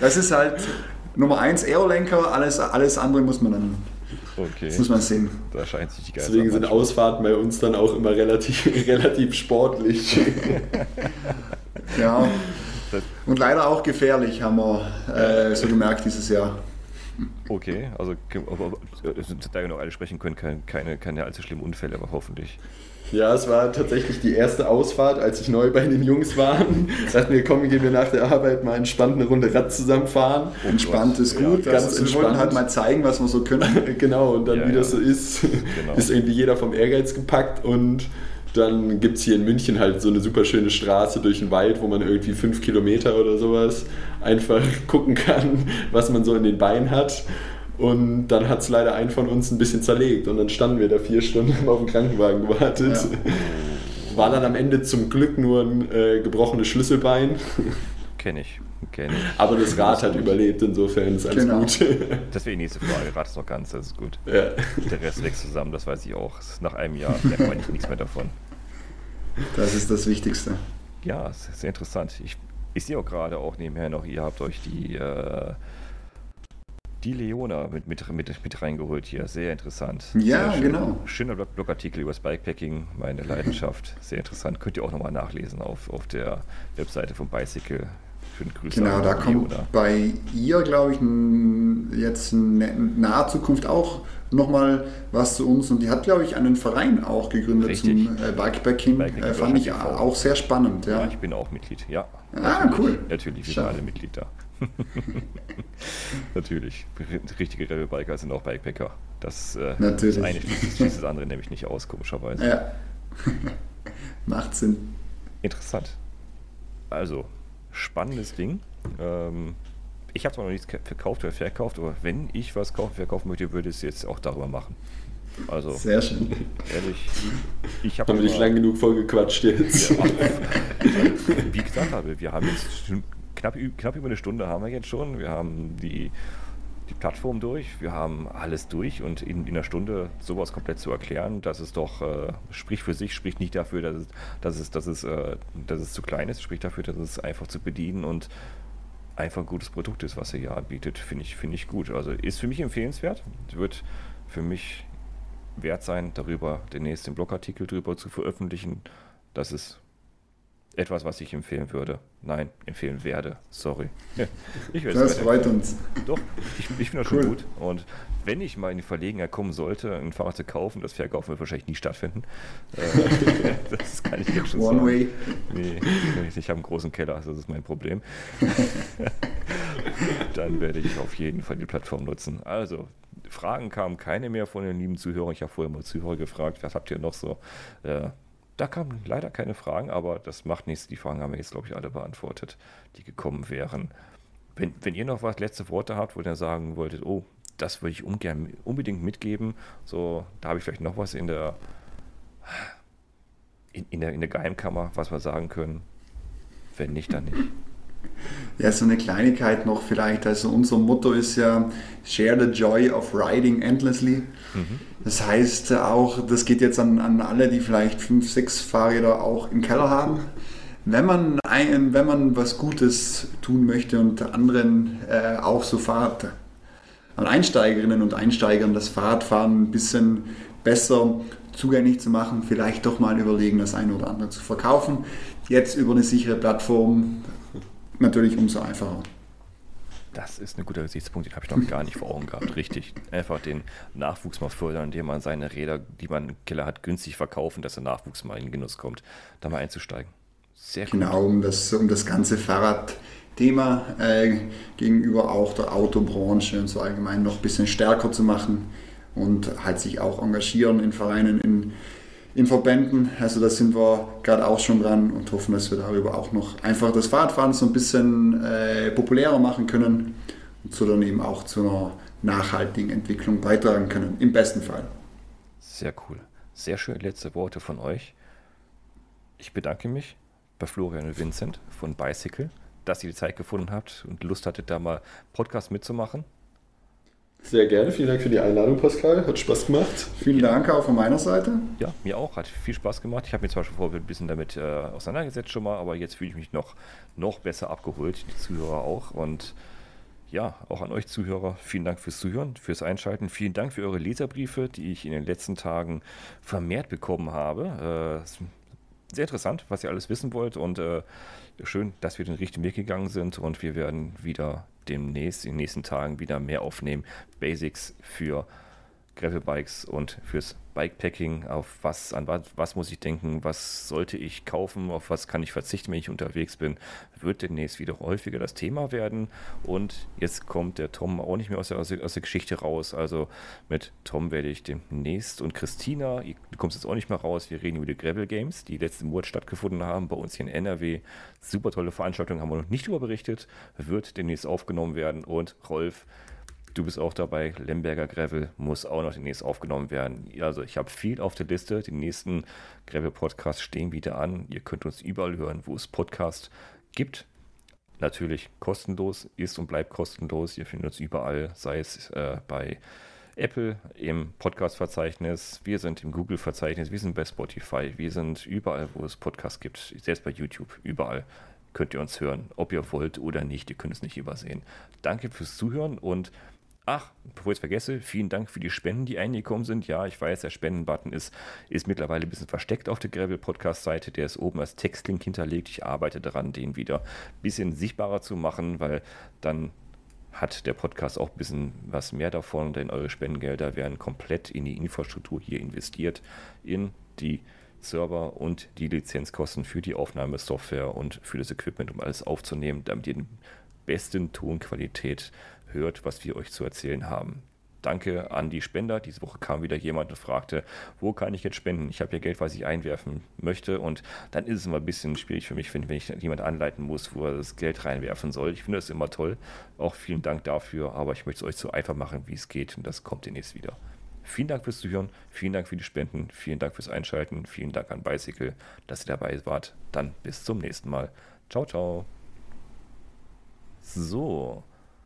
Das ist halt Nummer eins Aerolenker, alles, alles andere muss man dann. Okay. Das muss man sehen. Da scheint sich die Geister Deswegen sind Ausfahrten bei uns dann auch immer relativ, relativ sportlich. ja. Und leider auch gefährlich, haben wir äh, so gemerkt dieses Jahr. Okay, also da wir noch alle sprechen können, keine, keine allzu schlimmen Unfälle, aber hoffentlich. Ja, es war tatsächlich die erste Ausfahrt, als ich neu bei den Jungs war. Dachten wir, komm, gehen wir nach der Arbeit mal entspannt eine Runde Rad zusammenfahren. Entspannt ist gut, ja, ganz entspannt. Wir wollten halt mal zeigen, was wir so können. genau, und dann, ja, wie ja. das so ist, genau. ist irgendwie jeder vom Ehrgeiz gepackt und dann gibt es hier in München halt so eine super schöne Straße durch den Wald, wo man irgendwie fünf Kilometer oder sowas einfach gucken kann, was man so in den Beinen hat. Und dann hat es leider einen von uns ein bisschen zerlegt und dann standen wir da vier Stunden auf den Krankenwagen gewartet. Ja. War dann am Ende zum Glück nur ein äh, gebrochenes Schlüsselbein. Kenne ich. Kenn ich. Aber das Rad hat überlebt, insofern ist alles genau. gut. Das wäre die nächste Frage. Rad ist noch ganz, das ist gut. Ja. Der Rest wächst zusammen, das weiß ich auch. Nach einem Jahr merkt man nichts mehr davon. Das ist das Wichtigste. Ja, sehr interessant. Ich, ich sehe auch gerade auch nebenher noch, ihr habt euch die äh, die Leona mit, mit, mit, mit reingeholt hier. Sehr interessant. Ja, Sehr schön. genau. Schöner Blog Blogartikel über das Bikepacking, meine Leidenschaft. Sehr interessant. Könnt ihr auch nochmal nachlesen auf, auf der Webseite vom Bicycle. Schönen Grüße. Genau, da kommt Leona. bei ihr, glaube ich, jetzt in naher Zukunft auch nochmal was zu uns. Und die hat, glaube ich, einen Verein auch gegründet Richtig. zum äh, Bikepacking. Bikepacking äh, fand ich auch sehr spannend. Ja. ja, ich bin auch Mitglied, ja. Ah, natürlich, cool. Natürlich, wir sind alle Mitglied da. Natürlich. Richtige Gravelbiker sind auch Bikepacker. Das, äh, Natürlich. das eine schließt, schließt das andere nämlich nicht aus, komischerweise. Ja. Macht Sinn. Interessant. Also, spannendes Ding. Ähm, ich habe zwar noch nichts verkauft oder verkauft, aber wenn ich was kaufen, verkaufen möchte, würde ich es jetzt auch darüber machen. Also, Sehr schön. Ehrlich, ich habe. Haben wir nicht lang genug vollgequatscht jetzt? Ja, wie gesagt habe, wir haben jetzt knapp, knapp über eine Stunde haben wir jetzt schon. Wir haben die, die Plattform durch, wir haben alles durch und in, in einer Stunde sowas komplett zu erklären, dass es doch äh, spricht für sich, spricht nicht dafür, dass es, dass es, dass es, äh, dass es zu klein ist, spricht dafür, dass es einfach zu bedienen und einfach ein gutes Produkt ist, was er hier anbietet, finde ich, finde ich gut. Also ist für mich empfehlenswert, wird für mich wert sein, darüber den nächsten Blogartikel drüber zu veröffentlichen. Das ist etwas, was ich empfehlen würde. Nein, empfehlen werde. Sorry. Ich das freut uns. Doch, ich, ich finde das cool. schon gut. Und wenn ich mal in die Verlegenheit kommen sollte, ein Fahrrad zu kaufen, das Verkaufen wird wahrscheinlich nie stattfinden. Äh, das kann ich jetzt schon One sagen. Way. Nee, ich habe einen großen Keller, das ist mein Problem. Dann werde ich auf jeden Fall die Plattform nutzen. Also, Fragen kamen keine mehr von den lieben Zuhörern. Ich habe vorher mal Zuhörer gefragt, was habt ihr noch so? Äh, da kamen leider keine Fragen, aber das macht nichts. Die Fragen haben wir jetzt, glaube ich, alle beantwortet, die gekommen wären. Wenn, wenn ihr noch was letzte Worte habt, wo ihr sagen wolltet, oh, das würde ich ungern, unbedingt mitgeben, so, da habe ich vielleicht noch was in der, in, in, der, in der Geheimkammer, was wir sagen können. Wenn nicht, dann nicht. Ja, so eine Kleinigkeit noch vielleicht. Also unser Motto ist ja Share the joy of riding endlessly. Mhm. Das heißt auch, das geht jetzt an, an alle, die vielleicht fünf, sechs Fahrräder auch im Keller haben. Wenn man, ein, wenn man was Gutes tun möchte und anderen äh, auch so Fahrrad, an Einsteigerinnen und Einsteigern das Fahrradfahren ein bisschen besser zugänglich zu machen, vielleicht doch mal überlegen, das eine oder andere zu verkaufen. Jetzt über eine sichere Plattform natürlich umso einfacher. Das ist ein guter Gesichtspunkt, den habe ich noch gar nicht vor Augen gehabt. Richtig. Einfach den Nachwuchs mal fördern, indem man seine Räder, die man im Keller hat, günstig verkaufen, dass der Nachwuchs mal in den Genuss kommt, da mal einzusteigen. Sehr gut. Genau, um das, um das ganze Fahrradthema äh, gegenüber auch der Autobranche und so allgemein noch ein bisschen stärker zu machen und halt sich auch engagieren in Vereinen, in in Verbänden. Also da sind wir gerade auch schon dran und hoffen, dass wir darüber auch noch einfach das Fahrradfahren so ein bisschen äh, populärer machen können und so dann eben auch zu einer nachhaltigen Entwicklung beitragen können, im besten Fall. Sehr cool. Sehr schön letzte Worte von euch. Ich bedanke mich bei Florian und Vincent von Bicycle, dass ihr die Zeit gefunden habt und Lust hattet, da mal Podcast mitzumachen. Sehr gerne. Vielen Dank für die Einladung, Pascal. Hat Spaß gemacht. Vielen Dank auch von meiner Seite. Ja, mir auch. Hat viel Spaß gemacht. Ich habe mich zwar schon vorher ein bisschen damit äh, auseinandergesetzt schon mal, aber jetzt fühle ich mich noch, noch besser abgeholt. Die Zuhörer auch. Und ja, auch an euch Zuhörer, vielen Dank fürs Zuhören, fürs Einschalten. Vielen Dank für eure Leserbriefe, die ich in den letzten Tagen vermehrt bekommen habe. Äh, sehr interessant, was ihr alles wissen wollt und äh, schön, dass wir den richtigen Weg gegangen sind und wir werden wieder demnächst, in den nächsten Tagen wieder mehr aufnehmen. Basics für Gravelbikes und fürs Bikepacking, auf was, an was, was muss ich denken, was sollte ich kaufen, auf was kann ich verzichten, wenn ich unterwegs bin, wird demnächst wieder häufiger das Thema werden. Und jetzt kommt der Tom auch nicht mehr aus der, aus der Geschichte raus. Also mit Tom werde ich demnächst und Christina, du kommst jetzt auch nicht mehr raus, wir reden über die Gravel Games, die letzten Monat stattgefunden haben, bei uns hier in NRW. Super tolle Veranstaltung, haben wir noch nicht darüber berichtet, wird demnächst aufgenommen werden. Und Rolf, Du bist auch dabei. Lemberger Gravel muss auch noch demnächst aufgenommen werden. Also ich habe viel auf der Liste. Die nächsten Gravel-Podcasts stehen wieder an. Ihr könnt uns überall hören, wo es Podcasts gibt. Natürlich kostenlos, ist und bleibt kostenlos. Ihr findet uns überall, sei es äh, bei Apple im Podcast-Verzeichnis, wir sind im Google-Verzeichnis, wir sind bei Spotify, wir sind überall, wo es Podcasts gibt, selbst bei YouTube, überall könnt ihr uns hören, ob ihr wollt oder nicht, ihr könnt es nicht übersehen. Danke fürs Zuhören und Ach, bevor ich es vergesse, vielen Dank für die Spenden, die eingekommen sind. Ja, ich weiß, der Spendenbutton ist, ist mittlerweile ein bisschen versteckt auf der Gravel Podcast Seite. Der ist oben als Textlink hinterlegt. Ich arbeite daran, den wieder ein bisschen sichtbarer zu machen, weil dann hat der Podcast auch ein bisschen was mehr davon, denn eure Spendengelder werden komplett in die Infrastruktur hier investiert, in die Server und die Lizenzkosten für die Aufnahmesoftware und für das Equipment, um alles aufzunehmen, damit ihr den besten Tonqualität hört, was wir euch zu erzählen haben. Danke an die Spender. Diese Woche kam wieder jemand und fragte, wo kann ich jetzt spenden? Ich habe ja Geld, was ich einwerfen möchte. Und dann ist es immer ein bisschen schwierig für mich, wenn, wenn ich jemand anleiten muss, wo er das Geld reinwerfen soll. Ich finde das immer toll. Auch vielen Dank dafür. Aber ich möchte es euch so einfach machen, wie es geht. Und das kommt demnächst wieder. Vielen Dank fürs Zuhören. Vielen Dank für die Spenden. Vielen Dank fürs Einschalten. Vielen Dank an Bicycle, dass ihr dabei wart. Dann bis zum nächsten Mal. Ciao, ciao. So.